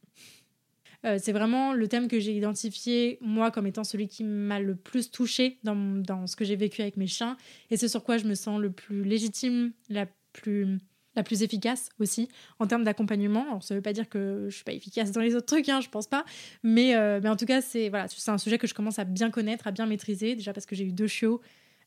c'est vraiment le thème que j'ai identifié, moi, comme étant celui qui m'a le plus touché dans, dans ce que j'ai vécu avec mes chiens. Et c'est sur quoi je me sens le plus légitime, la plus la plus efficace aussi en termes d'accompagnement. Alors, ça ne veut pas dire que je suis pas efficace dans les autres trucs, hein, je pense pas. Mais, euh, mais en tout cas, c'est voilà, un sujet que je commence à bien connaître, à bien maîtriser. Déjà parce que j'ai eu deux chiots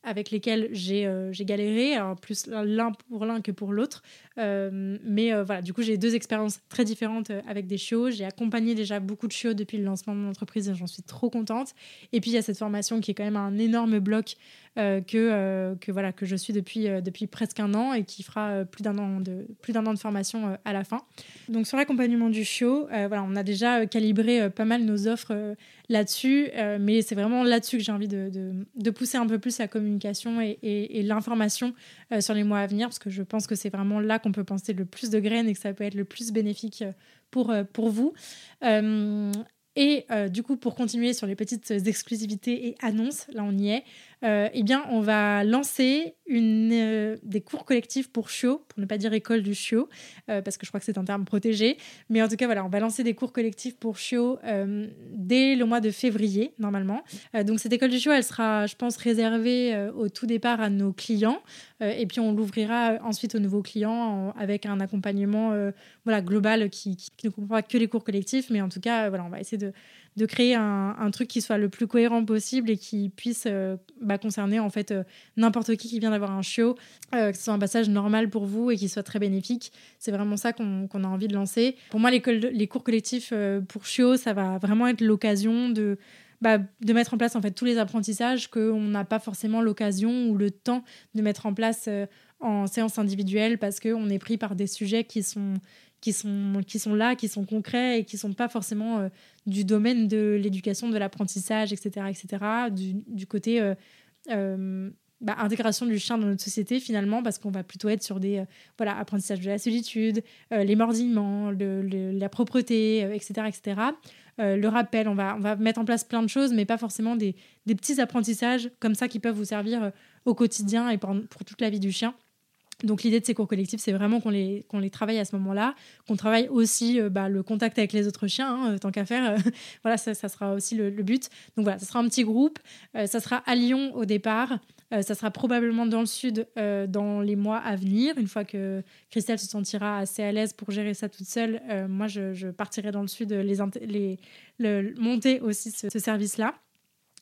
avec lesquels j'ai euh, galéré, plus l'un pour l'un que pour l'autre. Euh, mais voilà, du coup, j'ai deux expériences très différentes avec des chiots. J'ai accompagné déjà beaucoup de chiots depuis le lancement de mon entreprise et j'en suis trop contente. Et puis, il y a cette formation qui est quand même un énorme bloc euh, que, euh, que, voilà, que je suis depuis, euh, depuis presque un an et qui fera plus d'un an, de, plus an de formation à la fin. Donc sur l'accompagnement du chiot, voilà, on a déjà calibré pas mal nos offres là-dessus, mais c'est vraiment là-dessus que j'ai envie de, de, pousser un peu plus la communication et, et, l'information sur les mois à venir, parce que je pense que c'est vraiment là qu'on peut penser le plus de graines et que ça peut être le plus bénéfique pour, pour vous. Et du coup, pour continuer sur les petites exclusivités et annonces, là on y est, euh, eh bien, on va lancer euh, des cours collectifs pour chiots, pour ne pas dire école du chiot, euh, parce que je crois que c'est un terme protégé. Mais en tout cas, voilà, on va lancer des cours collectifs pour chiots dès le mois de février, normalement. donc, cette école du chiot, elle sera, je pense, réservée au tout départ à nos clients. et puis, on l'ouvrira ensuite aux nouveaux clients avec un accompagnement voilà, global qui, qui, qui, ne comprend pas que les cours collectifs. Mais en tout cas, voilà, on va essayer de de créer un, truc qui soit le plus cohérent possible et qui puisse euh, bah, concerner en fait euh, n'importe qui qui vient d'avoir un chiot, euh, que ce soit un passage normal pour vous et qui soit très bénéfique. C'est vraiment ça qu'on a envie de lancer. Pour moi, les cours collectifs pour chiots, ça va vraiment être l'occasion de bah, de mettre en place en fait tous les apprentissages qu'on n'a pas forcément l'occasion ou le temps de mettre en place en séance individuelle parce qu'on est pris par des sujets qui sont qui sont, qui sont là, qui sont concrets et qui sont pas forcément euh, du domaine de l'éducation, de l'apprentissage, etc., etc., du, du côté euh, euh, bah, intégration du chien dans notre société finalement, parce qu'on va plutôt être sur des voilà apprentissage de la solitude, les mordillements, le, la propreté, etc., etc. le rappel, on va, on va mettre en place plein de choses, mais pas forcément des, des petits apprentissages comme ça qui peuvent vous servir au quotidien et pour, pour toute la vie du chien. Donc l'idée de ces cours collectifs, c'est vraiment qu'on les, les travaille à ce moment-là, qu'on travaille aussi euh, bah, le contact avec les autres chiens, hein, euh, tant qu'à faire. voilà, ça, ça, sera aussi le, but. Donc voilà, ça sera un petit groupe. Euh, ça sera à Lyon au départ. ça sera probablement dans le sud dans les mois à venir. Une fois que Christelle se sentira assez à l'aise pour gérer ça toute seule, moi, je, partirai dans le sud les, les, le, monter aussi ce, ce service-là.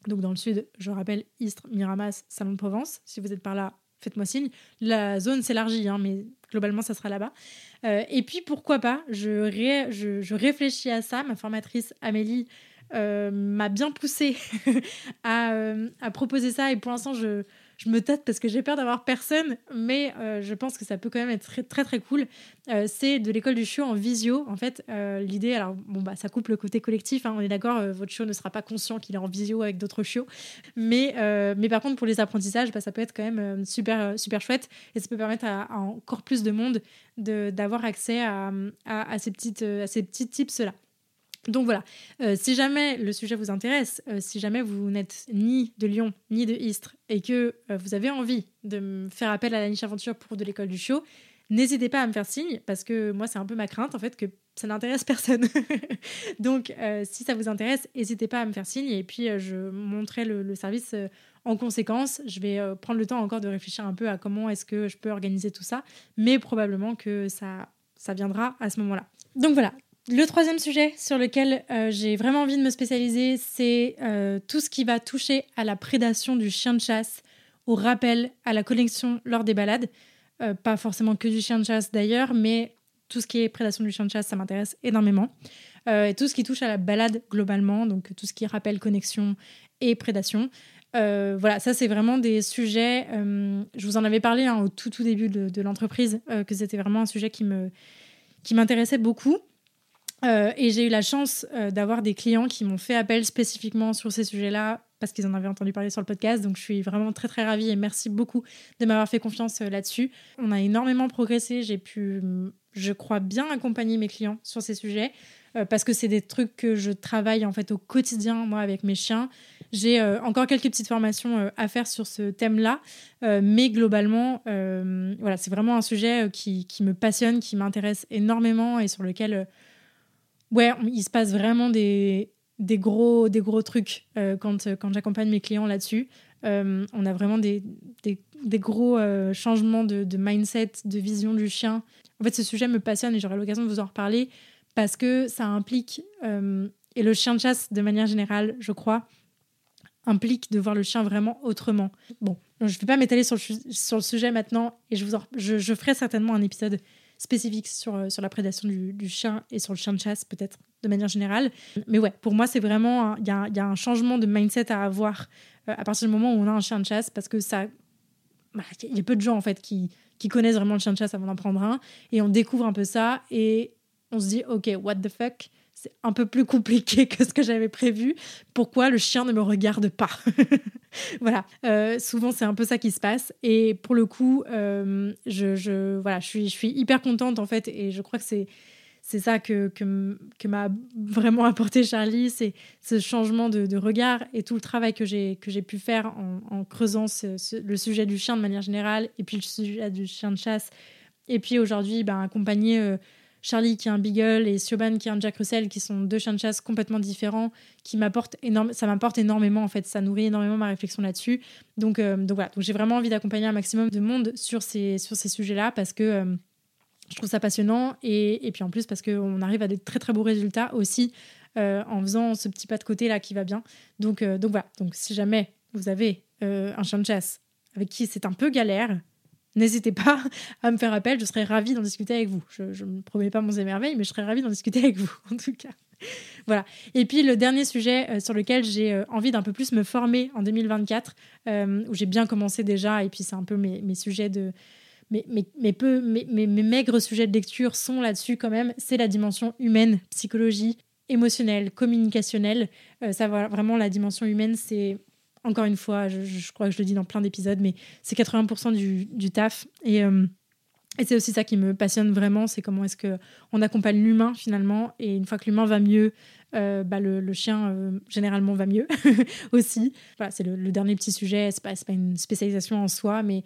Donc dans le sud, je rappelle Istres, Miramas, Salon de Provence. Si vous êtes par là, faites-moi signe. La zone s'élargit, hein, mais globalement, ça sera là-bas. Euh, et puis, pourquoi pas, je, réfléchis à ça. Ma formatrice Amélie euh, m'a bien poussée à, euh, à, proposer ça. Et pour l'instant, je, je me tâte parce que j'ai peur d'avoir personne, mais euh, je pense que ça peut quand même être très très, très cool. Euh, c'est de l'école du chiot en visio. En fait, euh, l'idée, alors bon bah ça coupe le côté collectif. Hein, on est d'accord, votre chiot ne sera pas conscient qu'il est en visio avec d'autres chiots, mais mais par contre pour les apprentissages, bah, ça peut être quand même super super chouette et ça peut permettre à, encore plus de monde d'avoir accès à, à, ces petites à ces petits tips là. Donc voilà, euh, si jamais le sujet vous intéresse, euh, si jamais vous n'êtes ni de Lyon ni de Istres et que euh, vous avez envie de me faire appel à la niche aventure pour de l'école du show, n'hésitez pas à me faire signe parce que moi c'est un peu ma crainte en fait que ça n'intéresse personne. Donc si ça vous intéresse, n'hésitez pas à me faire signe et puis je montrerai le, service en conséquence. Je vais prendre le temps encore de réfléchir un peu à comment est-ce que je peux organiser tout ça, mais probablement que ça, ça viendra à ce moment-là. Donc voilà, le troisième sujet sur lequel euh, j'ai vraiment envie de me spécialiser, c'est euh, tout ce qui va toucher à la prédation du chien de chasse, au rappel, à la collection lors des balades. pas forcément que du chien de chasse d'ailleurs, mais tout ce qui est prédation du chien de chasse, ça m'intéresse énormément. et tout ce qui touche à la balade globalement, donc tout ce qui rappelle connexion et prédation. voilà, ça c'est vraiment des sujets. je vous en avais parlé hein, au tout tout début de, de l'entreprise que c'était vraiment un sujet qui qui m'intéressait beaucoup. Euh, et j'ai eu la chance euh, d'avoir des clients qui m'ont fait appel spécifiquement sur ces sujets-là parce qu'ils en avaient entendu parler sur le podcast. Donc je suis vraiment très très ravie et merci beaucoup de m'avoir fait confiance euh, là-dessus. On a énormément progressé. J'ai pu, je crois, bien accompagner mes clients sur ces sujets parce que c'est des trucs que je travaille en fait au quotidien moi avec mes chiens. J'ai encore quelques petites formations à faire sur ce thème-là, mais globalement, voilà, c'est vraiment un sujet qui, me passionne, qui m'intéresse énormément et sur lequel ouais, il se passe vraiment des, gros, des gros trucs euh, quand, quand j'accompagne mes clients là-dessus. Euh, on a vraiment des, des, gros euh, changements de, mindset, de vision du chien. En fait, ce sujet me passionne et j'aurai l'occasion de vous en reparler parce que ça implique, et le chien de chasse de manière générale, je crois, implique de voir le chien vraiment autrement. Bon, je ne vais pas m'étaler sur, le sujet maintenant et je, vous je, je ferai certainement un épisode spécifique sur, euh, sur la prédation du, chien et sur le chien de chasse, peut-être de manière générale. Mais ouais, pour moi, c'est vraiment. Il y, a, y a un changement de mindset à avoir euh, à partir du moment où on a un chien de chasse parce que ça. Bah, il y a peu de gens, en fait, qui, qui connaissent vraiment le chien de chasse avant d'en prendre un. Et on découvre un peu ça et on se dit, OK, what the fuck? C'est un peu plus compliqué que ce que j'avais prévu. Pourquoi le chien ne me regarde pas Voilà, euh, souvent c'est un peu ça qui se passe. Et pour le coup, euh, je, voilà, je, suis, hyper contente en fait. Et je crois que c'est, c'est ça que, que, que m'a vraiment apporté Charlie, c'est ce changement de, regard et tout le travail que j'ai, que j'ai pu faire en, en creusant le sujet du chien de manière générale et puis le sujet du chien de chasse. Et puis aujourd'hui, ben, accompagner... Euh, Charlie qui est un Beagle et Siobhan qui est un Jack Russell, qui sont deux chiens de chasse complètement différents, qui m'apportent énorme, ça m'apporte énormément en fait, ça nourrit énormément ma réflexion là-dessus. Donc, euh, donc voilà, donc j'ai vraiment envie d'accompagner un maximum de monde sur ces, sur ces sujets-là parce que euh, je trouve ça passionnant et, et puis en plus parce qu'on arrive à des très très beaux résultats aussi euh, en faisant ce petit pas de côté là qui va bien. Donc, donc voilà, donc si jamais vous avez un chien de chasse avec qui c'est un peu galère, N'hésitez pas à me faire appel, je serais ravie d'en discuter avec vous. Je ne promets pas mon émerveil, mais je serais ravie d'en discuter avec vous, en tout cas. Voilà. Et puis le dernier sujet euh, sur lequel j'ai euh, envie d'un peu plus me former en 2024, euh, où j'ai bien commencé déjà, et puis c'est un peu mes, sujets de... Mes, mes, mes mes, maigres sujets de lecture sont là-dessus quand même, c'est la dimension humaine, psychologie, émotionnelle, communicationnelle. ça vraiment la dimension humaine, c'est encore une fois, je, crois que je le dis dans plein d'épisodes, mais c'est 80% du, taf. Et, euh, et c'est aussi ça qui me passionne vraiment, c'est comment est-ce qu'on accompagne l'humain finalement. Et une fois que l'humain va mieux, euh, bah le, chien euh, généralement va mieux aussi. Voilà, c'est le, dernier petit sujet, c'est pas, pas une spécialisation en soi, mais,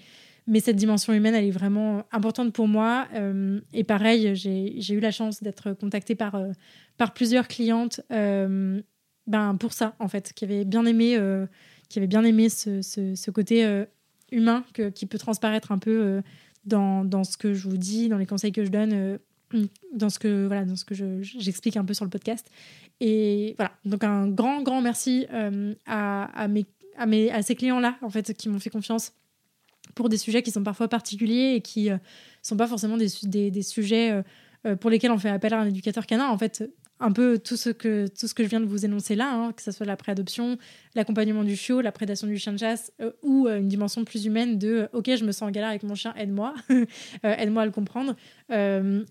cette dimension humaine, elle est vraiment importante pour moi. et pareil, j'ai eu la chance d'être contactée par, par plusieurs clientes ben, pour ça, en fait, qui avaient bien aimé qui avait bien aimé ce, ce, côté euh, humain que, qui peut transparaître un peu euh, dans, dans, ce que je vous dis, dans les conseils que je donne, euh, dans ce que, voilà, que j'explique un peu sur le podcast. Et voilà, donc un grand, grand merci à, mes, à, mes, à ces clients-là, en fait, qui m'ont fait confiance pour des sujets qui sont parfois particuliers et qui ne sont pas forcément des, des, des sujets pour lesquels on fait appel à un éducateur canin. En fait, un peu tout ce que, tout ce que je viens de vous énoncer là, hein, que ce soit la préadoption, l'accompagnement du chiot, la prédation du chien de chasse, euh, ou euh, une dimension plus humaine de euh, ok, je me sens en galère avec mon chien, aide-moi, aide-moi à le comprendre.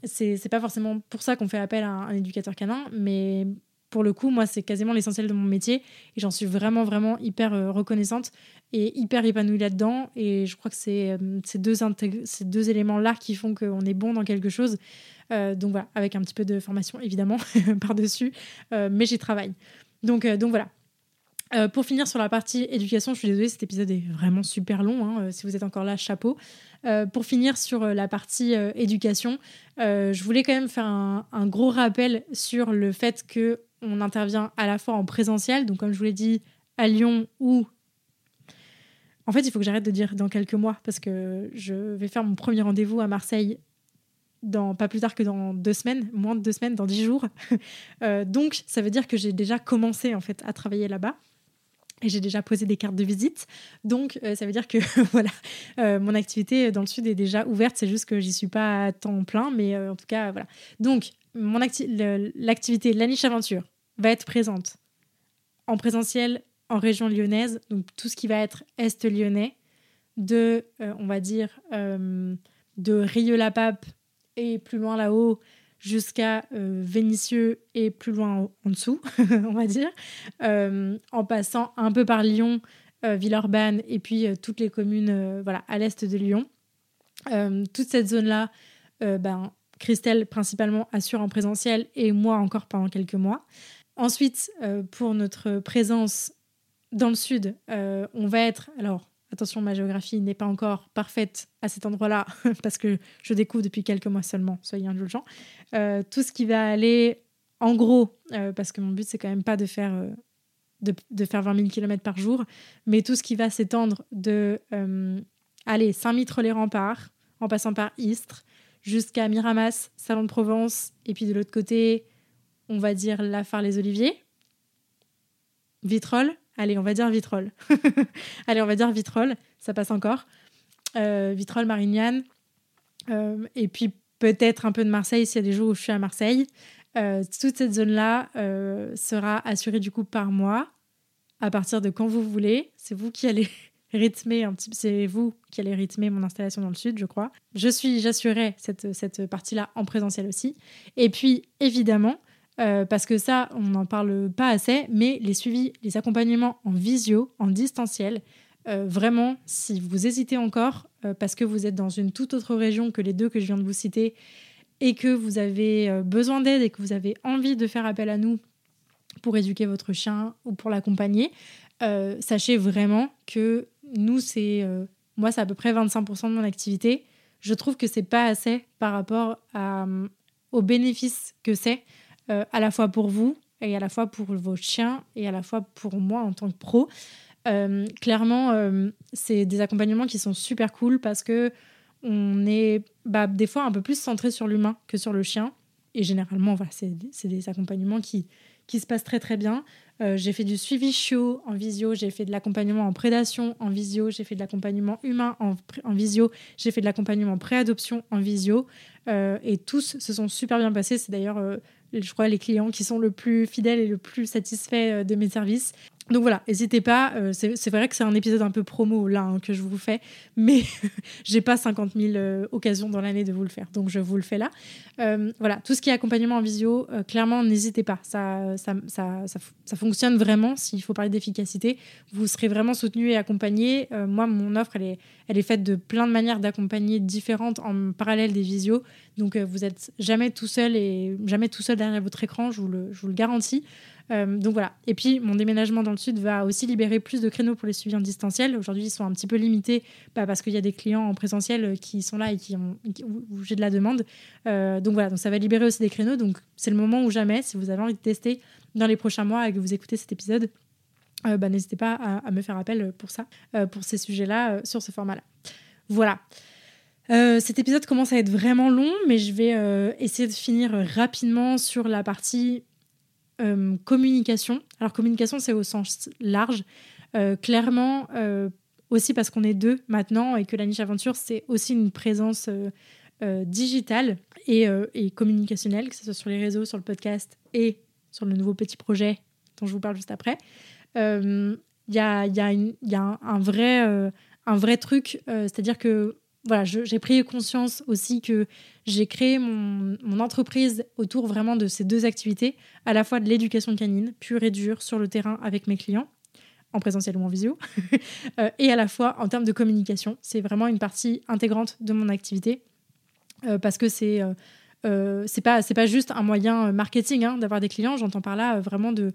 c'est pas forcément pour ça qu'on fait appel à un, éducateur canin, mais pour le coup, moi, c'est quasiment l'essentiel de mon métier et j'en suis vraiment, vraiment hyper reconnaissante hyper épanouie là-dedans. Et je crois que c'est ces deux, ces deux éléments-là qui font qu'on est bon dans quelque chose. Euh, donc voilà, avec un petit peu de formation évidemment par-dessus, euh, mais j'y travaille. Donc, euh, donc voilà. pour finir sur la partie éducation, je suis désolée, cet épisode est vraiment super long. Hein, si vous êtes encore là, chapeau. pour finir sur la partie éducation, je voulais quand même faire un, un, gros rappel sur le fait que on intervient à la fois en présentiel, donc comme je vous l'ai dit, à Lyon ou en fait, il faut que j'arrête de dire dans quelques mois parce que je vais faire mon premier rendez-vous à Marseille dans pas plus tard que dans deux semaines, moins de deux semaines, dans dix jours. Euh, donc, ça veut dire que j'ai déjà commencé en fait à travailler là-bas. et j'ai déjà posé des cartes de visite. Donc, euh, ça veut dire que voilà, euh, mon activité dans le sud est déjà ouverte. C'est juste que j'y suis pas à temps plein, mais en tout cas, voilà. Donc, mon l'activité La Niche Aventure va être présente en présentiel en région lyonnaise, donc tout ce qui va être est lyonnais, de, on va dire, de Rieux-la-Pape et plus loin là-haut jusqu'à euh, Vénissieux et plus loin en, dessous, on va dire, euh, en passant un peu par Lyon, euh, Villeurbanne et puis toutes les communes voilà, à l'est de Lyon. toute cette zone-là, ben, Christelle principalement assure en présentiel et moi encore pendant quelques mois. Ensuite, pour notre présence dans le sud, on va être, alors Attention, ma géographie n'est pas encore parfaite à cet endroit-là parce que je découvre depuis quelques mois seulement, soyez indulgents. Euh, tout ce qui va aller en gros, euh, parce que mon but c'est quand même pas de faire, euh, de, faire 20 000 km par jour, mais tout ce qui va s'étendre de aller Saint-Mitre-les-Remparts en passant par Istres jusqu'à Miramas, Salon de Provence et puis de l'autre côté, on va dire La les oliviers Vitrolles, Allez, on va dire Vitrolles. Allez, on va dire Vitrolles, ça passe encore. Euh, Vitrolles, Marignane. Euh, et puis peut-être un peu de Marseille s'il y a des jours où je suis à Marseille. Euh, toute cette zone-là sera assurée du coup par mois à partir de quand vous voulez. C'est vous qui allez rythmer un petit c'est vous qui allez rythmer mon installation dans le sud, je crois. Je suis, j'assurerai cette, cette partie-là en présentiel aussi. Et puis, évidemment, euh, parce que ça, on n'en parle pas assez, mais les suivis, les accompagnements en visio, en distanciel, euh, vraiment, si vous hésitez encore, euh, parce que vous êtes dans une toute autre région que les deux que je viens de vous citer, et que vous avez besoin d'aide et que vous avez envie de faire appel à nous pour éduquer votre chien ou pour l'accompagner, sachez vraiment que nous, c'est moi, c'est à peu près 25% de mon activité. Je trouve que c'est pas assez par rapport aux bénéfices que c'est euh, à la fois pour vous et à la fois pour vos chiens et à la fois pour moi en tant que pro. Euh, clairement, euh, c'est des accompagnements qui sont super cool parce que on est bah, des fois un peu plus centré sur l'humain que sur le chien. Et généralement, c'est des accompagnements qui, qui se passent très très bien. j'ai fait du suivi chiot en visio, j'ai fait de l'accompagnement en prédation en visio, j'ai fait de l'accompagnement humain en visio, j'ai fait de l'accompagnement pré-adoption en visio. et tous se sont super bien passés. C'est d'ailleurs je crois, les clients qui sont le plus fidèles et le plus satisfaits euh, de mes services. Donc voilà, n'hésitez pas. Euh, c'est vrai que c'est un épisode un peu promo là hein, que je vous fais, mais j'ai pas 50 000 euh, occasions dans l'année de vous le faire, donc je vous le fais là. voilà, tout ce qui est accompagnement en visio, clairement, n'hésitez pas. Ça ça, ça, ça, fonctionne vraiment. S'il faut parler d'efficacité, vous serez vraiment soutenu et accompagné. moi, mon offre, elle est, elle est faite de plein de manières d'accompagner différentes en parallèle des visios. Donc vous êtes jamais tout seul et jamais tout seul derrière votre écran, je vous le, je vous le garantis. Euh, donc voilà. Et puis, mon déménagement dans le sud va aussi libérer plus de créneaux pour les suivis en distanciel. Aujourd'hui, ils sont un petit peu limités parce qu'il y a des clients en présentiel qui sont là et qui ont, où j'ai de la demande. Euh, donc voilà, donc ça va libérer aussi des créneaux. Donc c'est le moment où jamais, si vous avez envie de tester dans les prochains mois et que vous écoutez cet épisode, euh, bah, n'hésitez pas à, me faire appel pour ça, pour ces sujets-là, sur ce format-là. Voilà. cet épisode commence à être vraiment long, mais je vais essayer de finir rapidement sur la partie euh, communication. Alors communication, c'est au sens large. Euh, clairement, euh, aussi parce qu'on est deux maintenant et que la niche aventure, c'est aussi une présence digitale et, et, communicationnelle, que ce soit sur les réseaux, sur le podcast et sur le nouveau petit projet dont je vous parle juste après. Il y a, y, a y, a, un vrai, un vrai truc, c'est-à-dire que voilà, j'ai pris conscience aussi que j'ai créé mon, entreprise autour vraiment de ces deux activités, à la fois de l'éducation canine, pure et dure, sur le terrain avec mes clients, en présentiel ou en visio, euh, et à la fois en termes de communication. C'est vraiment une partie intégrante de mon activité, euh, parce que c'est euh, euh, c'est pas c'est pas juste un moyen euh, marketing hein, d'avoir des clients. J'entends par là euh, vraiment de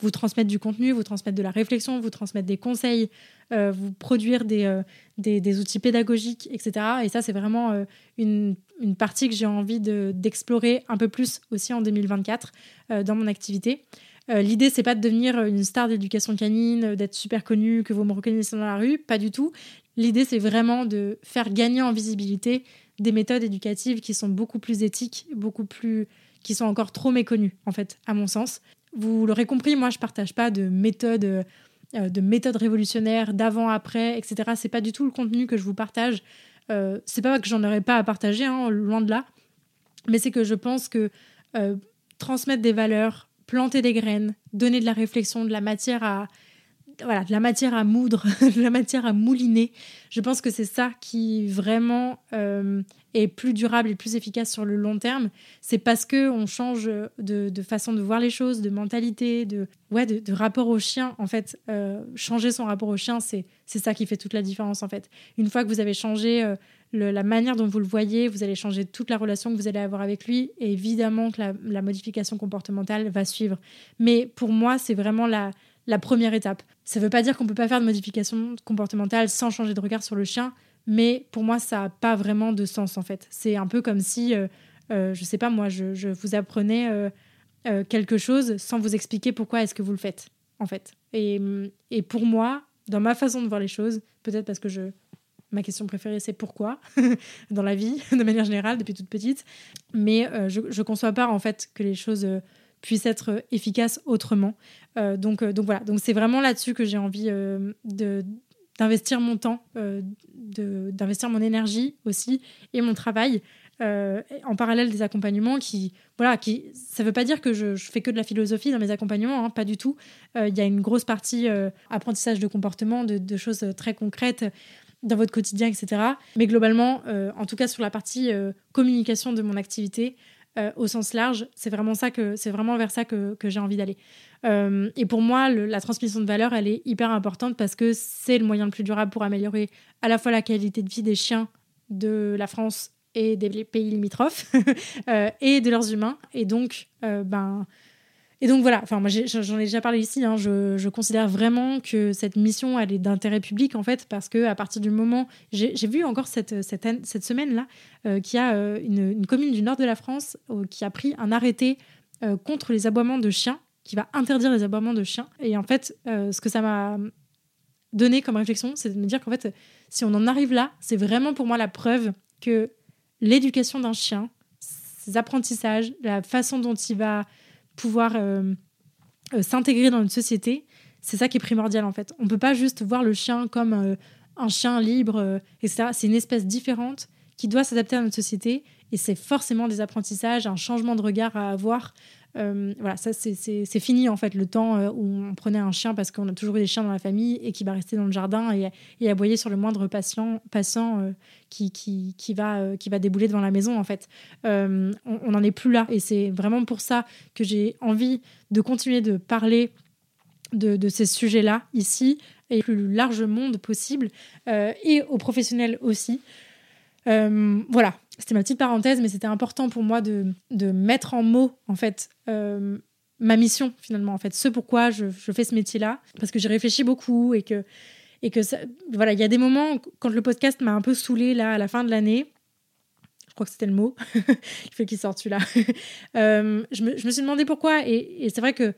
vous transmettre du contenu, vous transmettre de la réflexion, vous transmettre des conseils, vous produire des, des, outils pédagogiques, etc. Et ça, c'est vraiment une, une, partie que j'ai envie d'explorer un peu plus aussi en 2024 dans mon activité. L'idée, c'est pas de devenir une star d'éducation canine, d'être super connu, que vous me reconnaissez dans la rue, pas du tout. L'idée, c'est vraiment de faire gagner en visibilité des méthodes éducatives qui sont beaucoup plus éthiques, beaucoup plus qui sont encore trop méconnues en fait, à mon sens. Vous l'aurez compris, moi je partage pas de méthode de méthodes révolutionnaires, d'avant, après, etc. C'est pas du tout le contenu que je vous partage. c'est pas que j'en aurais pas à partager, hein, loin de là. Mais c'est que je pense que transmettre des valeurs, planter des graines, donner de la réflexion, de la matière à, voilà, de la matière à moudre, de la matière à mouliner. Je pense que c'est ça qui vraiment euh, est plus durable et plus efficace sur le long terme. C'est parce que on change de, façon de voir les choses, de mentalité, de, ouais, de, rapport au chien. En fait, euh, changer son rapport au chien, c'est ça qui fait toute la différence. En fait, une fois que vous avez changé euh, la manière dont vous le voyez, vous allez changer toute la relation que vous allez avoir avec lui. Et évidemment que la, la modification comportementale va suivre. Mais pour moi, c'est vraiment la la première étape. Ça ne veut pas dire qu'on ne peut pas faire de modification comportementale sans changer de regard sur le chien, mais pour moi, ça n'a pas vraiment de sens en fait. C'est un peu comme si, euh, euh, je sais pas moi, je, vous apprenais euh, quelque chose sans vous expliquer pourquoi est-ce que vous le faites en fait. Et, et pour moi, dans ma façon de voir les choses, peut-être parce que je, ma question préférée, c'est pourquoi dans la vie, de manière générale, depuis toute petite. Mais je ne conçois pas en fait que les choses puisse être efficace autrement. Euh, donc, euh, donc voilà, donc c'est vraiment là-dessus que j'ai envie euh, d'investir mon temps, d'investir mon énergie aussi et mon travail en parallèle des accompagnements qui voilà qui ça veut pas dire que je, fais que de la philosophie dans mes accompagnements hein, pas du tout. Il y a une grosse partie apprentissage de comportement de, choses très concrètes dans votre quotidien etc mais globalement en tout cas sur la partie communication de mon activité euh, au sens large. C'est vraiment ça que c'est vraiment vers ça que, j'ai envie d'aller. Euh, et pour moi, la transmission de valeur, elle est hyper importante parce que c'est le moyen le plus durable pour améliorer à la fois la qualité de vie des chiens de la France et des pays limitrophes euh, et de leurs humains. Et donc, ben et donc voilà, enfin moi j'en ai, déjà parlé ici, hein, je, considère vraiment que cette mission elle est d'intérêt public en fait parce que à partir du moment, j'ai vu encore cette, cette, cette semaine-là euh, qu'il y a euh, une, commune du nord de la France euh, qui a pris un arrêté contre les aboiements de chiens, qui va interdire les aboiements de chiens. Et en fait, ce que ça m'a donné comme réflexion, c'est de me dire qu'en fait, si on en arrive là, c'est vraiment pour moi la preuve que l'éducation d'un chien, ses apprentissages, la façon dont il va pouvoir euh, euh, s'intégrer dans une société, c'est ça qui est primordial en fait. On ne peut pas juste voir le chien comme euh, un chien libre, etc. C'est une espèce différente qui doit s'adapter à notre société et c'est forcément des apprentissages, un changement de regard à avoir euh, voilà, ça c'est fini en fait le temps euh, où on prenait un chien parce qu'on a toujours eu des chiens dans la famille et qui va rester dans le jardin et, et aboyer sur le moindre patient, passant euh, qui, qui, qui, va, qui va débouler devant la maison en fait. on n'en est plus là et c'est vraiment pour ça que j'ai envie de continuer de parler de, de ces sujets-là ici et plus large monde possible et aux professionnels aussi. voilà, c'était ma petite parenthèse, mais c'était important pour moi de, mettre en mots, en fait, euh, ma mission, finalement, en fait, ce pourquoi je, fais ce métier-là, parce que j'ai réfléchi beaucoup et que, et que voilà, il y a des moments, quand le podcast m'a un peu saoulé là, à la fin de l'année, je crois que c'était le mot, il fait qu'il sorte celui-là, euh, je, me, suis demandé pourquoi, et, et c'est vrai que,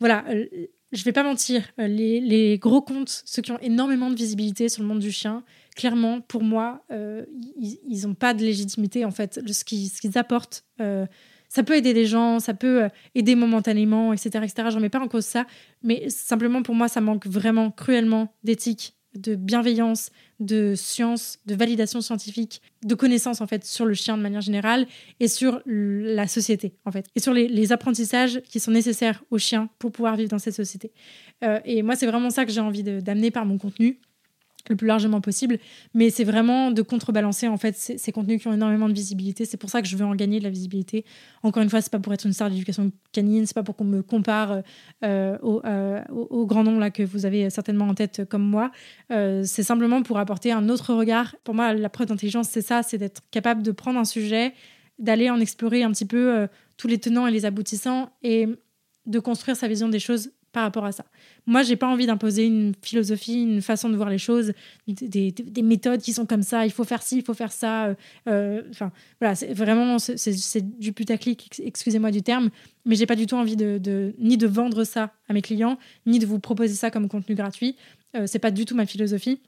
voilà, euh, je vais pas mentir, les, les, gros comptes, ceux qui ont énormément de visibilité sur le monde du chien, clairement, pour moi, euh, ils n'ont pas de légitimité, en fait. Ce qu'ils, apportent, euh, ça peut aider des gens, ça peut euh, aider momentanément, etc. etc. J'en mets pas en cause ça, mais simplement, pour moi, ça manque vraiment cruellement d'éthique, de bienveillance, de science, de validation scientifique, de connaissances, en fait, sur le chien de manière générale et sur la société, en fait, et sur les, apprentissages qui sont nécessaires aux chiens pour pouvoir vivre dans cette société. et moi, c'est vraiment ça que j'ai envie d'amener par mon contenu le plus largement possible. Mais c'est vraiment de contrebalancer en fait ces, contenus qui ont énormément de visibilité. C'est pour ça que je veux en gagner de la visibilité. Encore une fois, c'est pas pour être une star d'éducation canine, c'est pas pour qu'on me compare euh, au, euh, au, grand nom là que vous avez certainement en tête comme moi. Euh, c'est simplement pour apporter un autre regard. Pour moi, la preuve d'intelligence, c'est ça, c'est d'être capable de prendre un sujet, d'aller en explorer un petit peu tous les tenants et les aboutissants et de construire sa vision des choses par rapport à ça. Moi, j'ai pas envie d'imposer une philosophie, une façon de voir les choses, des, des, méthodes qui sont comme ça. Il faut faire ci, il faut faire ça. Euh, euh, enfin, voilà, c'est vraiment c'est du putaclic. Excusez-moi du terme, mais j'ai pas du tout envie de, ni de vendre ça à mes clients, ni de vous proposer ça comme contenu gratuit. Euh, c'est pas du tout ma philosophie.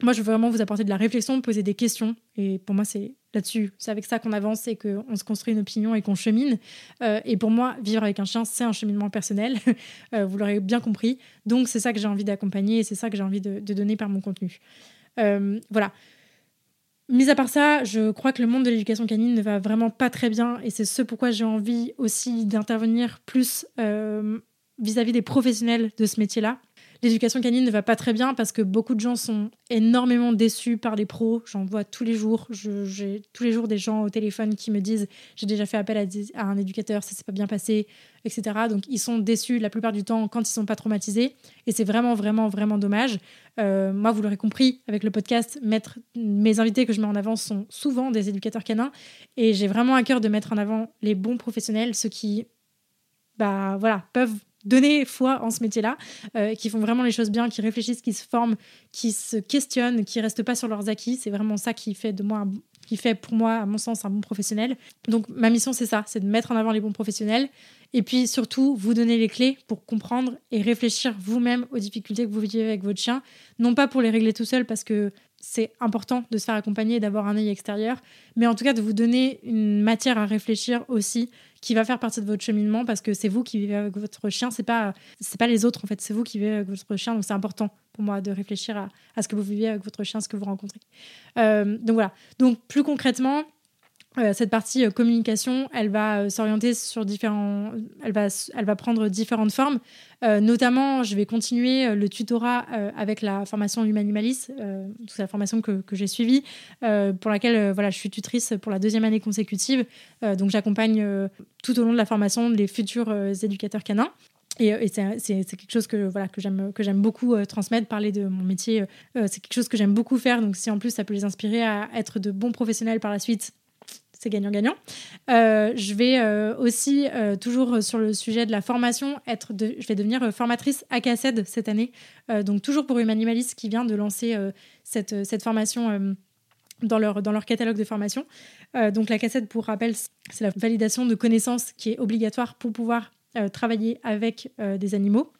Moi, je veux vraiment vous apporter de la réflexion, poser des questions. Et pour moi, c'est là-dessus. C'est avec ça qu'on avance et qu'on se construit une opinion et qu'on chemine. Euh, et pour moi, vivre avec un chien, c'est un cheminement personnel. Euh, vous l'aurez bien compris. Donc, c'est ça que j'ai envie d'accompagner et c'est ça que j'ai envie de, donner par mon contenu. Euh, voilà. Mis à part ça, je crois que le monde de l'éducation canine ne va vraiment pas très bien et c'est ce pourquoi j'ai envie aussi d'intervenir plus vis-à-vis -vis des professionnels de ce métier-là l'éducation canine ne va pas très bien parce que beaucoup de gens sont énormément déçus par les pros. J'en vois tous les jours. J'ai tous les jours des gens au téléphone qui me disent j'ai déjà fait appel à, un éducateur, ça s'est pas bien passé, etc. Donc ils sont déçus la plupart du temps quand ils sont pas traumatisés et c'est vraiment vraiment vraiment dommage. Euh, moi, vous l'aurez compris avec le podcast, mes invités que je mets en avant sont souvent des éducateurs canins et j'ai vraiment à cœur de mettre en avant les bons professionnels, ceux qui bah voilà peuvent donner foi en ce métier-là, euh, qui font vraiment les choses bien, qui réfléchissent, qui se forment, qui se questionnent, qui restent pas sur leurs acquis. C'est vraiment ça qui fait de moi qui fait pour moi, à mon sens, un bon professionnel. Donc ma mission, c'est ça, c'est de mettre en avant les bons professionnels et puis surtout vous donner les clés pour comprendre et réfléchir vous-même aux difficultés que vous vivez avec votre chien, non pas pour les régler tout seul parce que c'est important de se faire accompagner et d'avoir un œil extérieur, mais en tout cas de vous donner une matière à réfléchir aussi qui va faire partie de votre cheminement parce que c'est vous qui vivez avec votre chien, c'est pas c'est pas les autres en fait, c'est vous qui vivez avec votre chien, donc c'est important pour moi de réfléchir à, à, ce que vous vivez avec votre chien, ce que vous rencontrez. Euh, donc voilà. Donc plus concrètement, cette partie euh, communication, elle va euh, s'orienter sur différents, elle va, elle va prendre différentes formes. notamment, je vais continuer le tutorat avec la formation Humanimalis, c'est la formation que, que j'ai suivie, pour laquelle voilà, je suis tutrice pour la deuxième année consécutive. donc, j'accompagne tout au long de la formation les futurs éducateurs canins. Et, c'est quelque chose que voilà j'aime que j'aime beaucoup transmettre, parler de mon métier. c'est quelque chose que j'aime beaucoup faire. Donc si en plus ça peut les inspirer à être de bons professionnels par la suite, c'est gagnant-gagnant. Euh, je vais euh, aussi, euh, toujours sur le sujet de la formation, être de, je vais devenir formatrice à CACED cette année. donc, toujours pour Humanimalis qui vient de lancer cette, cette formation dans, leur, dans leur catalogue de formation. donc, la CACED, pour rappel, c'est la validation de connaissances qui est obligatoire pour pouvoir travailler avec des animaux.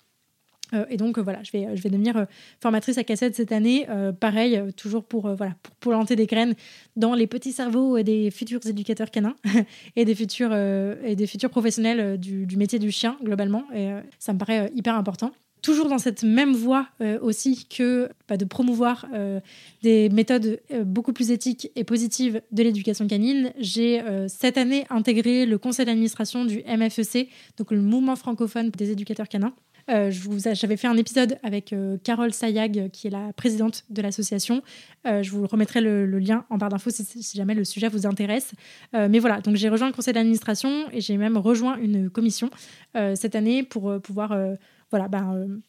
Euh, et donc euh, voilà, je vais, je vais devenir euh, formatrice à cassette cette année. pareil, toujours pour, voilà, pour planter des graines dans les petits cerveaux des futurs éducateurs canins et des futurs, et des futurs professionnels du, du, métier du chien globalement. Et ça me paraît hyper important toujours dans cette même voie aussi que bah, de promouvoir des méthodes beaucoup plus éthiques et positives de l'éducation canine, j'ai cette année intégré le conseil d'administration du MFEC, donc le mouvement francophone des éducateurs canins. Euh, j'avais fait un épisode avec euh, Carole Sayag, qui est la présidente de l'association. Euh, je vous remettrai le, lien en barre d'infos si, si, jamais le sujet vous intéresse. mais voilà, donc j'ai rejoint le conseil d'administration et j'ai même rejoint une commission cette année pour pouvoir voilà, ben,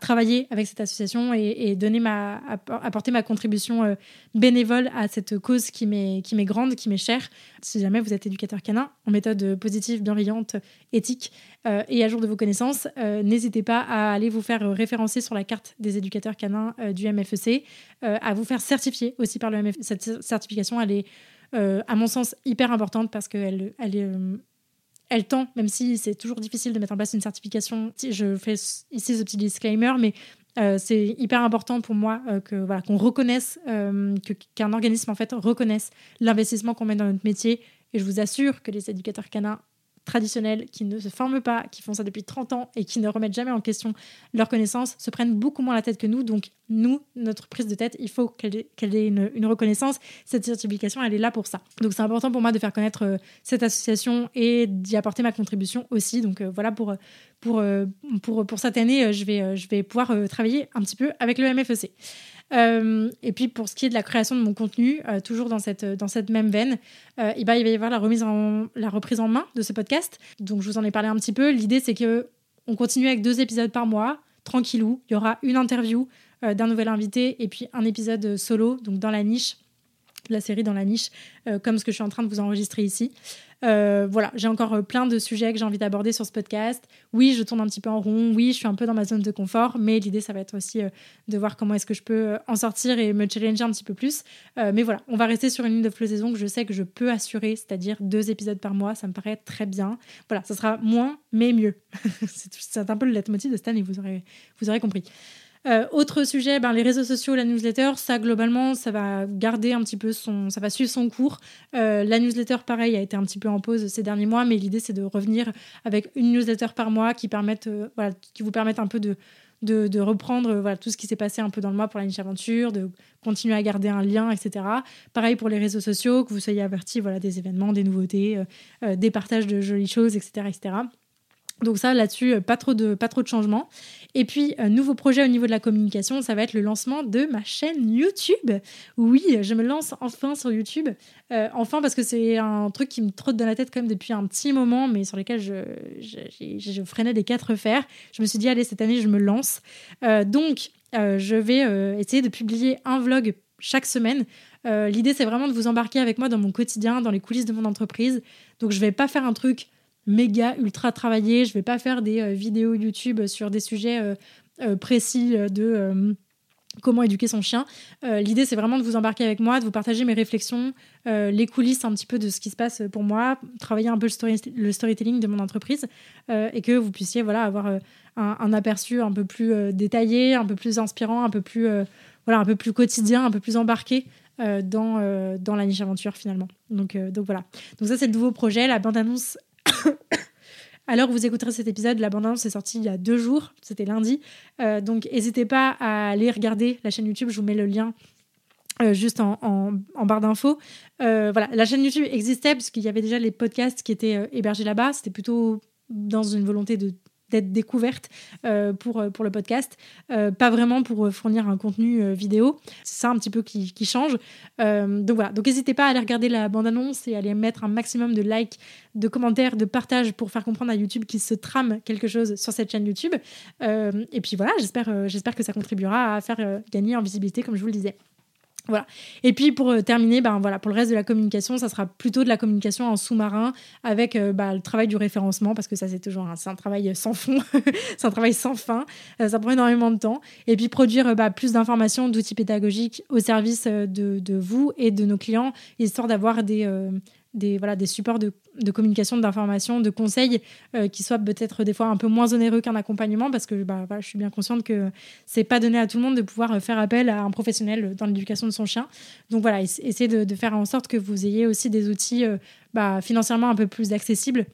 travailler avec cette association et, donner ma, apporter ma contribution euh, bénévole à cette cause qui m'est, grande, qui m'est chère. Si jamais vous êtes éducateur canin, en méthode positive, bienveillante, éthique euh, et à jour de vos connaissances, euh, n'hésitez pas à aller vous faire référencer sur la carte des éducateurs canins du MFEC, à vous faire certifier aussi par le MFEC. Cette certification, elle est, à mon sens, hyper importante parce qu'elle elle est elle tend, même si c'est toujours difficile de mettre en place une certification. Je fais ici ce petit disclaimer, mais euh, c'est hyper important pour moi euh, que voilà qu'on reconnaisse euh, qu'un organisme en fait reconnaisse l'investissement qu'on met dans notre métier. Et je vous assure que les éducateurs canins traditionnels qui ne se forment pas, qui font ça depuis 30 ans et qui ne remettent jamais en question leurs connaissances, se prennent beaucoup moins la tête que nous. Donc, nous, notre prise de tête, il faut qu'elle ait, une, reconnaissance. Cette certification, elle est là pour ça. Donc, c'est important pour moi de faire connaître euh, cette association et d'y apporter ma contribution aussi. Donc, euh, voilà, pour, pour, euh, pour, pour, cette année, je vais, je vais pouvoir travailler un petit peu avec le MFEC. Euh, et puis pour ce qui est de la création de mon contenu, euh, toujours dans cette, dans cette même veine, euh, il va y avoir la, remise en, la reprise en main de ce podcast. Donc je vous en ai parlé un petit peu. L'idée c'est que on continue avec deux épisodes par mois, tranquillou. Il y aura une interview d'un nouvel invité et puis un épisode solo, donc dans la niche la série dans la niche, comme ce que je suis en train de vous enregistrer ici. Euh, voilà, j'ai encore euh, plein de sujets que j'ai envie d'aborder sur ce podcast. Oui, je tourne un petit peu en rond. Oui, je suis un peu dans ma zone de confort, mais l'idée, ça va être aussi euh, de voir comment est-ce que je peux en sortir et me challenger un petit peu plus. mais voilà, on va rester sur une ligne de flottaison que je sais que je peux assurer, c'est-à-dire deux épisodes par mois. Ça me paraît très bien. Voilà, ça sera moins, mais mieux. c'est un peu le leitmotiv de Stan et vous aurez, vous aurez compris. Euh, autre sujet, ben, les réseaux sociaux, la newsletter, ça globalement, ça va garder un petit peu son, ça va suivre son cours. Euh, la newsletter, pareil, a été un petit peu en pause ces derniers mois, mais l'idée c'est de revenir avec une newsletter par mois qui permettent, euh, voilà, qui vous permettent un peu de, de, reprendre voilà, tout ce qui s'est passé un peu dans le mois pour la niche aventure, de continuer à garder un lien, etc. Pareil pour les réseaux sociaux, que vous soyez avertis voilà, des événements, des nouveautés, des partages de jolies choses, etc. etc. Donc ça, là-dessus, pas trop de, pas trop de changements. Et puis, un nouveau projet au niveau de la communication, ça va être le lancement de ma chaîne YouTube. Oui, je me lance enfin sur YouTube. Euh, enfin, parce que c'est un truc qui me trotte dans la tête quand même depuis un petit moment, mais sur lequel je, freinais des quatre fers. Je me suis dit, allez, cette année, je me lance. Euh, donc, euh, je vais essayer de publier un vlog chaque semaine. L'idée, c'est vraiment de vous embarquer avec moi dans mon quotidien, dans les coulisses de mon entreprise. Donc, je vais pas faire un truc méga ultra travaillé. Je vais pas faire des euh, vidéos YouTube sur des sujets euh, euh, précis de comment éduquer son chien. L'idée, c'est vraiment de vous embarquer avec moi, de vous partager mes réflexions, les coulisses un petit peu de ce qui se passe pour moi, travailler un peu le, storytelling de mon entreprise et que vous puissiez voilà, avoir un, aperçu un peu plus détaillé, un peu plus inspirant, un peu plus, voilà, un peu plus quotidien, un peu plus embarqué dans, dans la niche aventure finalement. Donc, donc voilà. Donc ça, c'est le nouveau projet. La alors vous écouterez cet épisode, l'abondance est sortie il y a deux jours, c'était lundi. Euh, donc n'hésitez pas à aller regarder la chaîne YouTube, je vous mets le lien euh, juste en, barre d'infos. Euh, voilà, la chaîne YouTube existait parce qu'il y avait déjà les podcasts qui étaient hébergés là-bas. C'était plutôt dans une volonté de d'être découverte euh, pour, euh, pour le podcast, euh, pas vraiment pour fournir un contenu vidéo. C'est ça un petit peu qui, qui change. donc voilà, donc n'hésitez pas à aller regarder la bande-annonce et à aller mettre un maximum de likes, de commentaires, de partages pour faire comprendre à YouTube qu'il se trame quelque chose sur cette chaîne YouTube. et puis voilà, j'espère j'espère que ça contribuera à faire gagner en visibilité, comme je vous le disais. Voilà. Et puis pour euh, terminer, ben voilà, pour le reste de la communication, ça sera plutôt de la communication en sous-marin avec euh, bah, le travail du référencement parce que ça c'est toujours un, travail sans fond, c'est un travail sans fin, euh, ça prend énormément de temps. Et puis produire bah, plus d'informations, d'outils pédagogiques au service de, de, vous et de nos clients, histoire d'avoir des des, voilà, des supports de, de communication, d'information, de conseils euh, qui soient peut-être des fois un peu moins onéreux qu'un accompagnement parce que bah, je suis bien consciente que c'est pas donné à tout le monde de pouvoir faire appel à un professionnel dans l'éducation de son chien. Donc voilà, essayez de, faire en sorte que vous ayez aussi des outils euh, bah, financièrement un peu plus accessibles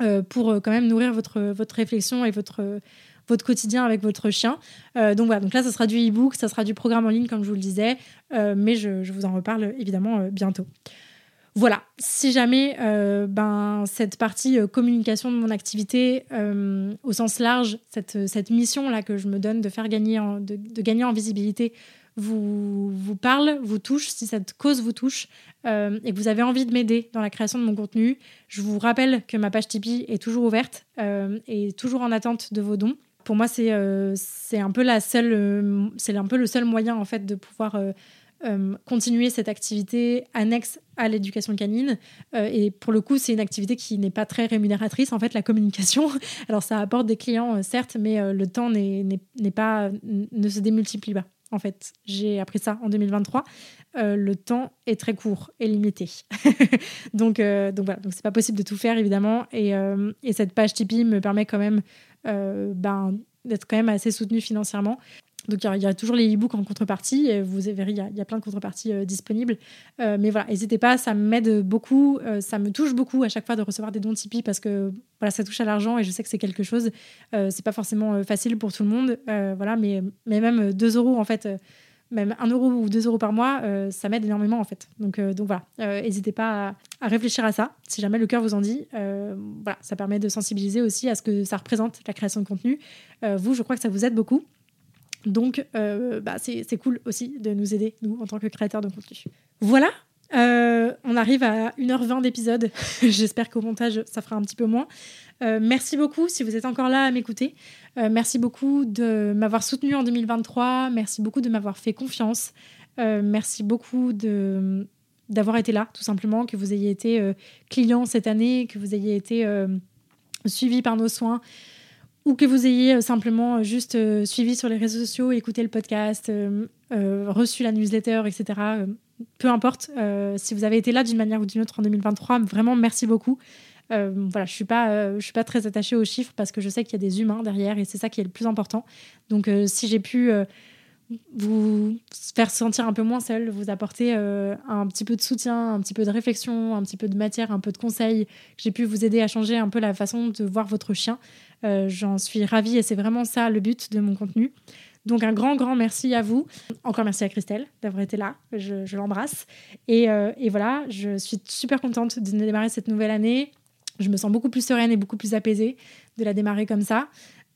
euh, pour quand même nourrir votre, votre réflexion et votre votre quotidien avec votre chien. donc voilà, donc là, ça sera du e-book, ça sera du programme en ligne, comme je vous le disais, mais je, je, vous en reparle évidemment bientôt. Voilà, si jamais euh, ben, cette partie euh, communication de mon activité euh, au sens large, cette, cette mission-là que je me donne de faire gagner en, de, gagner en visibilité, vous, vous parle, vous touche, si cette cause vous touche et que vous avez envie de m'aider dans la création de mon contenu, je vous rappelle que ma page Tipeee est toujours ouverte et toujours en attente de vos dons. Pour moi, c'est un peu c'est un peu le seul moyen en fait de pouvoir continuer cette activité annexe à l'éducation canine. Euh, et pour le coup, c'est une activité qui n'est pas très rémunératrice, en fait, la communication. Alors, ça apporte des clients, euh, certes, mais le temps n'est pas, ne se démultiplie pas. En fait, j'ai appris ça en 2023. le temps est très court et limité. donc, donc voilà, donc c'est pas possible de tout faire évidemment. Et, et cette page Tipeee me permet quand même ben, d'être quand même assez soutenu financièrement. Donc il y, a toujours les e-books en contrepartie. Vous verrez, il y, a plein de contreparties euh, disponibles. Euh, mais voilà, n'hésitez pas, ça m'aide beaucoup. Euh, ça me touche beaucoup à chaque fois de recevoir des dons Tipeee parce que voilà, ça touche à l'argent et je sais que c'est quelque chose. c'est pas forcément facile pour tout le monde. voilà, mais, mais même 2 euros en fait. même 1 euro ou 2 euros par mois, ça m'aide énormément en fait. Donc, donc voilà, n'hésitez pas à, à, réfléchir à ça. Si jamais le cœur vous en dit, voilà, ça permet de sensibiliser aussi à ce que ça représente la création de contenu. vous, je crois que ça vous aide beaucoup. Donc, euh, bah, c'est cool aussi de nous aider, nous, en tant que créateurs de contenu. Voilà, euh, on arrive à 1h20 d'épisode. J'espère qu'au montage, ça fera un petit peu moins. Euh, merci beaucoup si vous êtes encore là à m'écouter. merci beaucoup de m'avoir soutenu en 2023. Merci beaucoup de m'avoir fait confiance. merci beaucoup de d'avoir été là, tout simplement, que vous ayez été client cette année, que vous ayez été suivi par nos soins ou que vous ayez euh, simplement euh, juste euh, suivi sur les réseaux sociaux, écouté le podcast, reçu la newsletter, etc. peu importe, si vous avez été là d'une manière ou d'une autre en 2023, vraiment merci beaucoup. voilà, je suis suis pas très attachée aux chiffres parce que je sais qu'il y a des humains derrière et c'est ça qui est le plus important. Donc, si j'ai pu vous faire sentir un peu moins seul, vous apporter un petit peu de soutien, un petit peu de réflexion, un petit peu de matière, un peu de conseils, j'ai pu vous aider à changer un peu la façon de voir votre chien. J'en suis ravie et c'est vraiment ça le but de mon contenu. Donc un grand, grand merci à vous. Encore merci à Christelle d'avoir été là. Je, l'embrasse. Et, euh, et, voilà, je suis super contente de démarrer cette nouvelle année. Je me sens beaucoup plus sereine et beaucoup plus apaisée de la démarrer comme ça.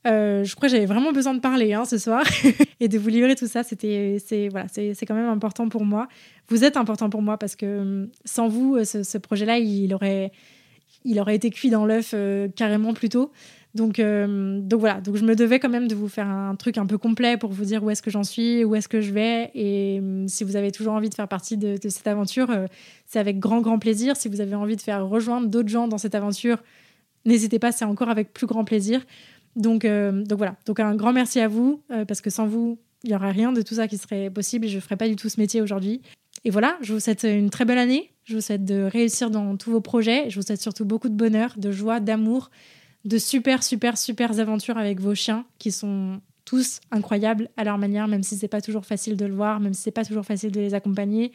Euh, je crois que j'avais vraiment besoin de parler hein, ce soir et de vous livrer tout ça. C'était, c'est voilà, c'est, quand même important pour moi. vous êtes important pour moi parce que hum, sans vous, euh, ce, projet-là, il aurait, il aurait été cuit dans l'œuf carrément plus tôt. Donc, euh, donc voilà, donc je me devais quand même de vous faire un truc un peu complet pour vous dire où est-ce que j'en suis, où est-ce que je vais. Et euh, si vous avez toujours envie de faire partie de, cette aventure, euh, c'est avec grand, grand plaisir. Si vous avez envie de faire rejoindre d'autres gens dans cette aventure, n'hésitez pas, c'est encore avec plus grand plaisir. Donc, donc voilà, donc un grand merci à vous, parce que sans vous, il n'y aurait rien de tout ça qui serait possible et je ne ferais pas du tout ce métier aujourd'hui. Et voilà, je vous souhaite une très belle année. Je vous souhaite de réussir dans tous vos projets. Je vous souhaite surtout beaucoup de bonheur, de joie, d'amour, de super, super, super aventures avec vos chiens qui sont tous incroyables à leur manière, même si c'est pas toujours facile de le voir, même si c'est pas toujours facile de les accompagner,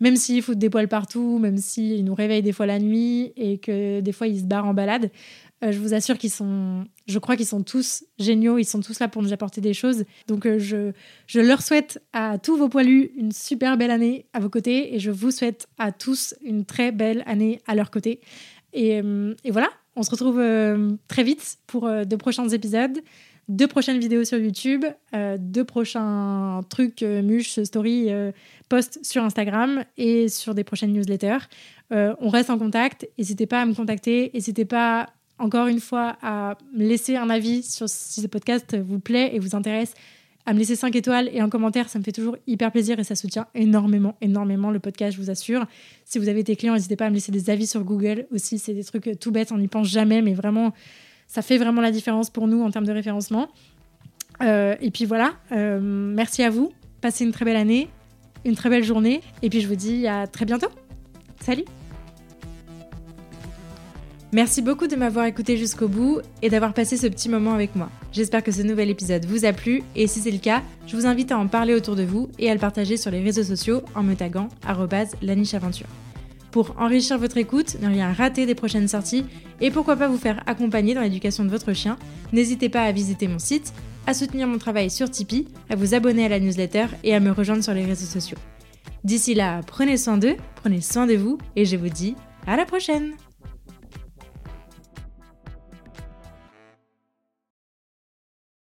même s'ils foutent des poils partout, même s'ils nous réveillent des fois la nuit et que des fois ils se barrent en balade. Euh, je vous assure qu'ils sont, je crois qu'ils sont tous géniaux, ils sont tous là pour nous apporter des choses. Donc euh, je, je leur souhaite à tous vos poilus une super belle année à vos côtés et je vous souhaite à tous une très belle année à leur côté. Et, euh, et voilà, on se retrouve euh, très vite pour euh, deux prochains épisodes, deux prochaines vidéos sur YouTube, euh, deux prochains trucs, muches, stories, posts sur Instagram et sur des prochaines newsletters. on reste en contact. N'hésitez pas à me contacter. N'hésitez pas, encore une fois, à me laisser un avis sur si ce podcast vous plaît et vous intéresse à me laisser 5 étoiles et un commentaire, ça me fait toujours hyper plaisir et ça soutient énormément, énormément le podcast, je vous assure. Si vous avez été client, n'hésitez pas à me laisser des avis sur Google aussi, c'est des trucs tout bêtes, on n'y pense jamais, mais vraiment, ça fait vraiment la différence pour nous en termes de référencement. Euh, et puis voilà, euh, merci à vous, passez une très belle année, une très belle journée, et puis je vous dis à très bientôt. Salut Merci beaucoup de m'avoir écouté jusqu'au bout et d'avoir passé ce petit moment avec moi. J'espère que ce nouvel épisode vous a plu et si c'est le cas, je vous invite à en parler autour de vous et à le partager sur les réseaux sociaux en me taguant @lanicheaventure. Pour enrichir votre écoute, ne rien rater des prochaines sorties et pourquoi pas vous faire accompagner dans l'éducation de votre chien, n'hésitez pas à visiter mon site, à soutenir mon travail sur Tipeee, à vous abonner à la newsletter et à me rejoindre sur les réseaux sociaux. D'ici là, prenez soin d'eux, prenez soin de vous et je vous dis à la prochaine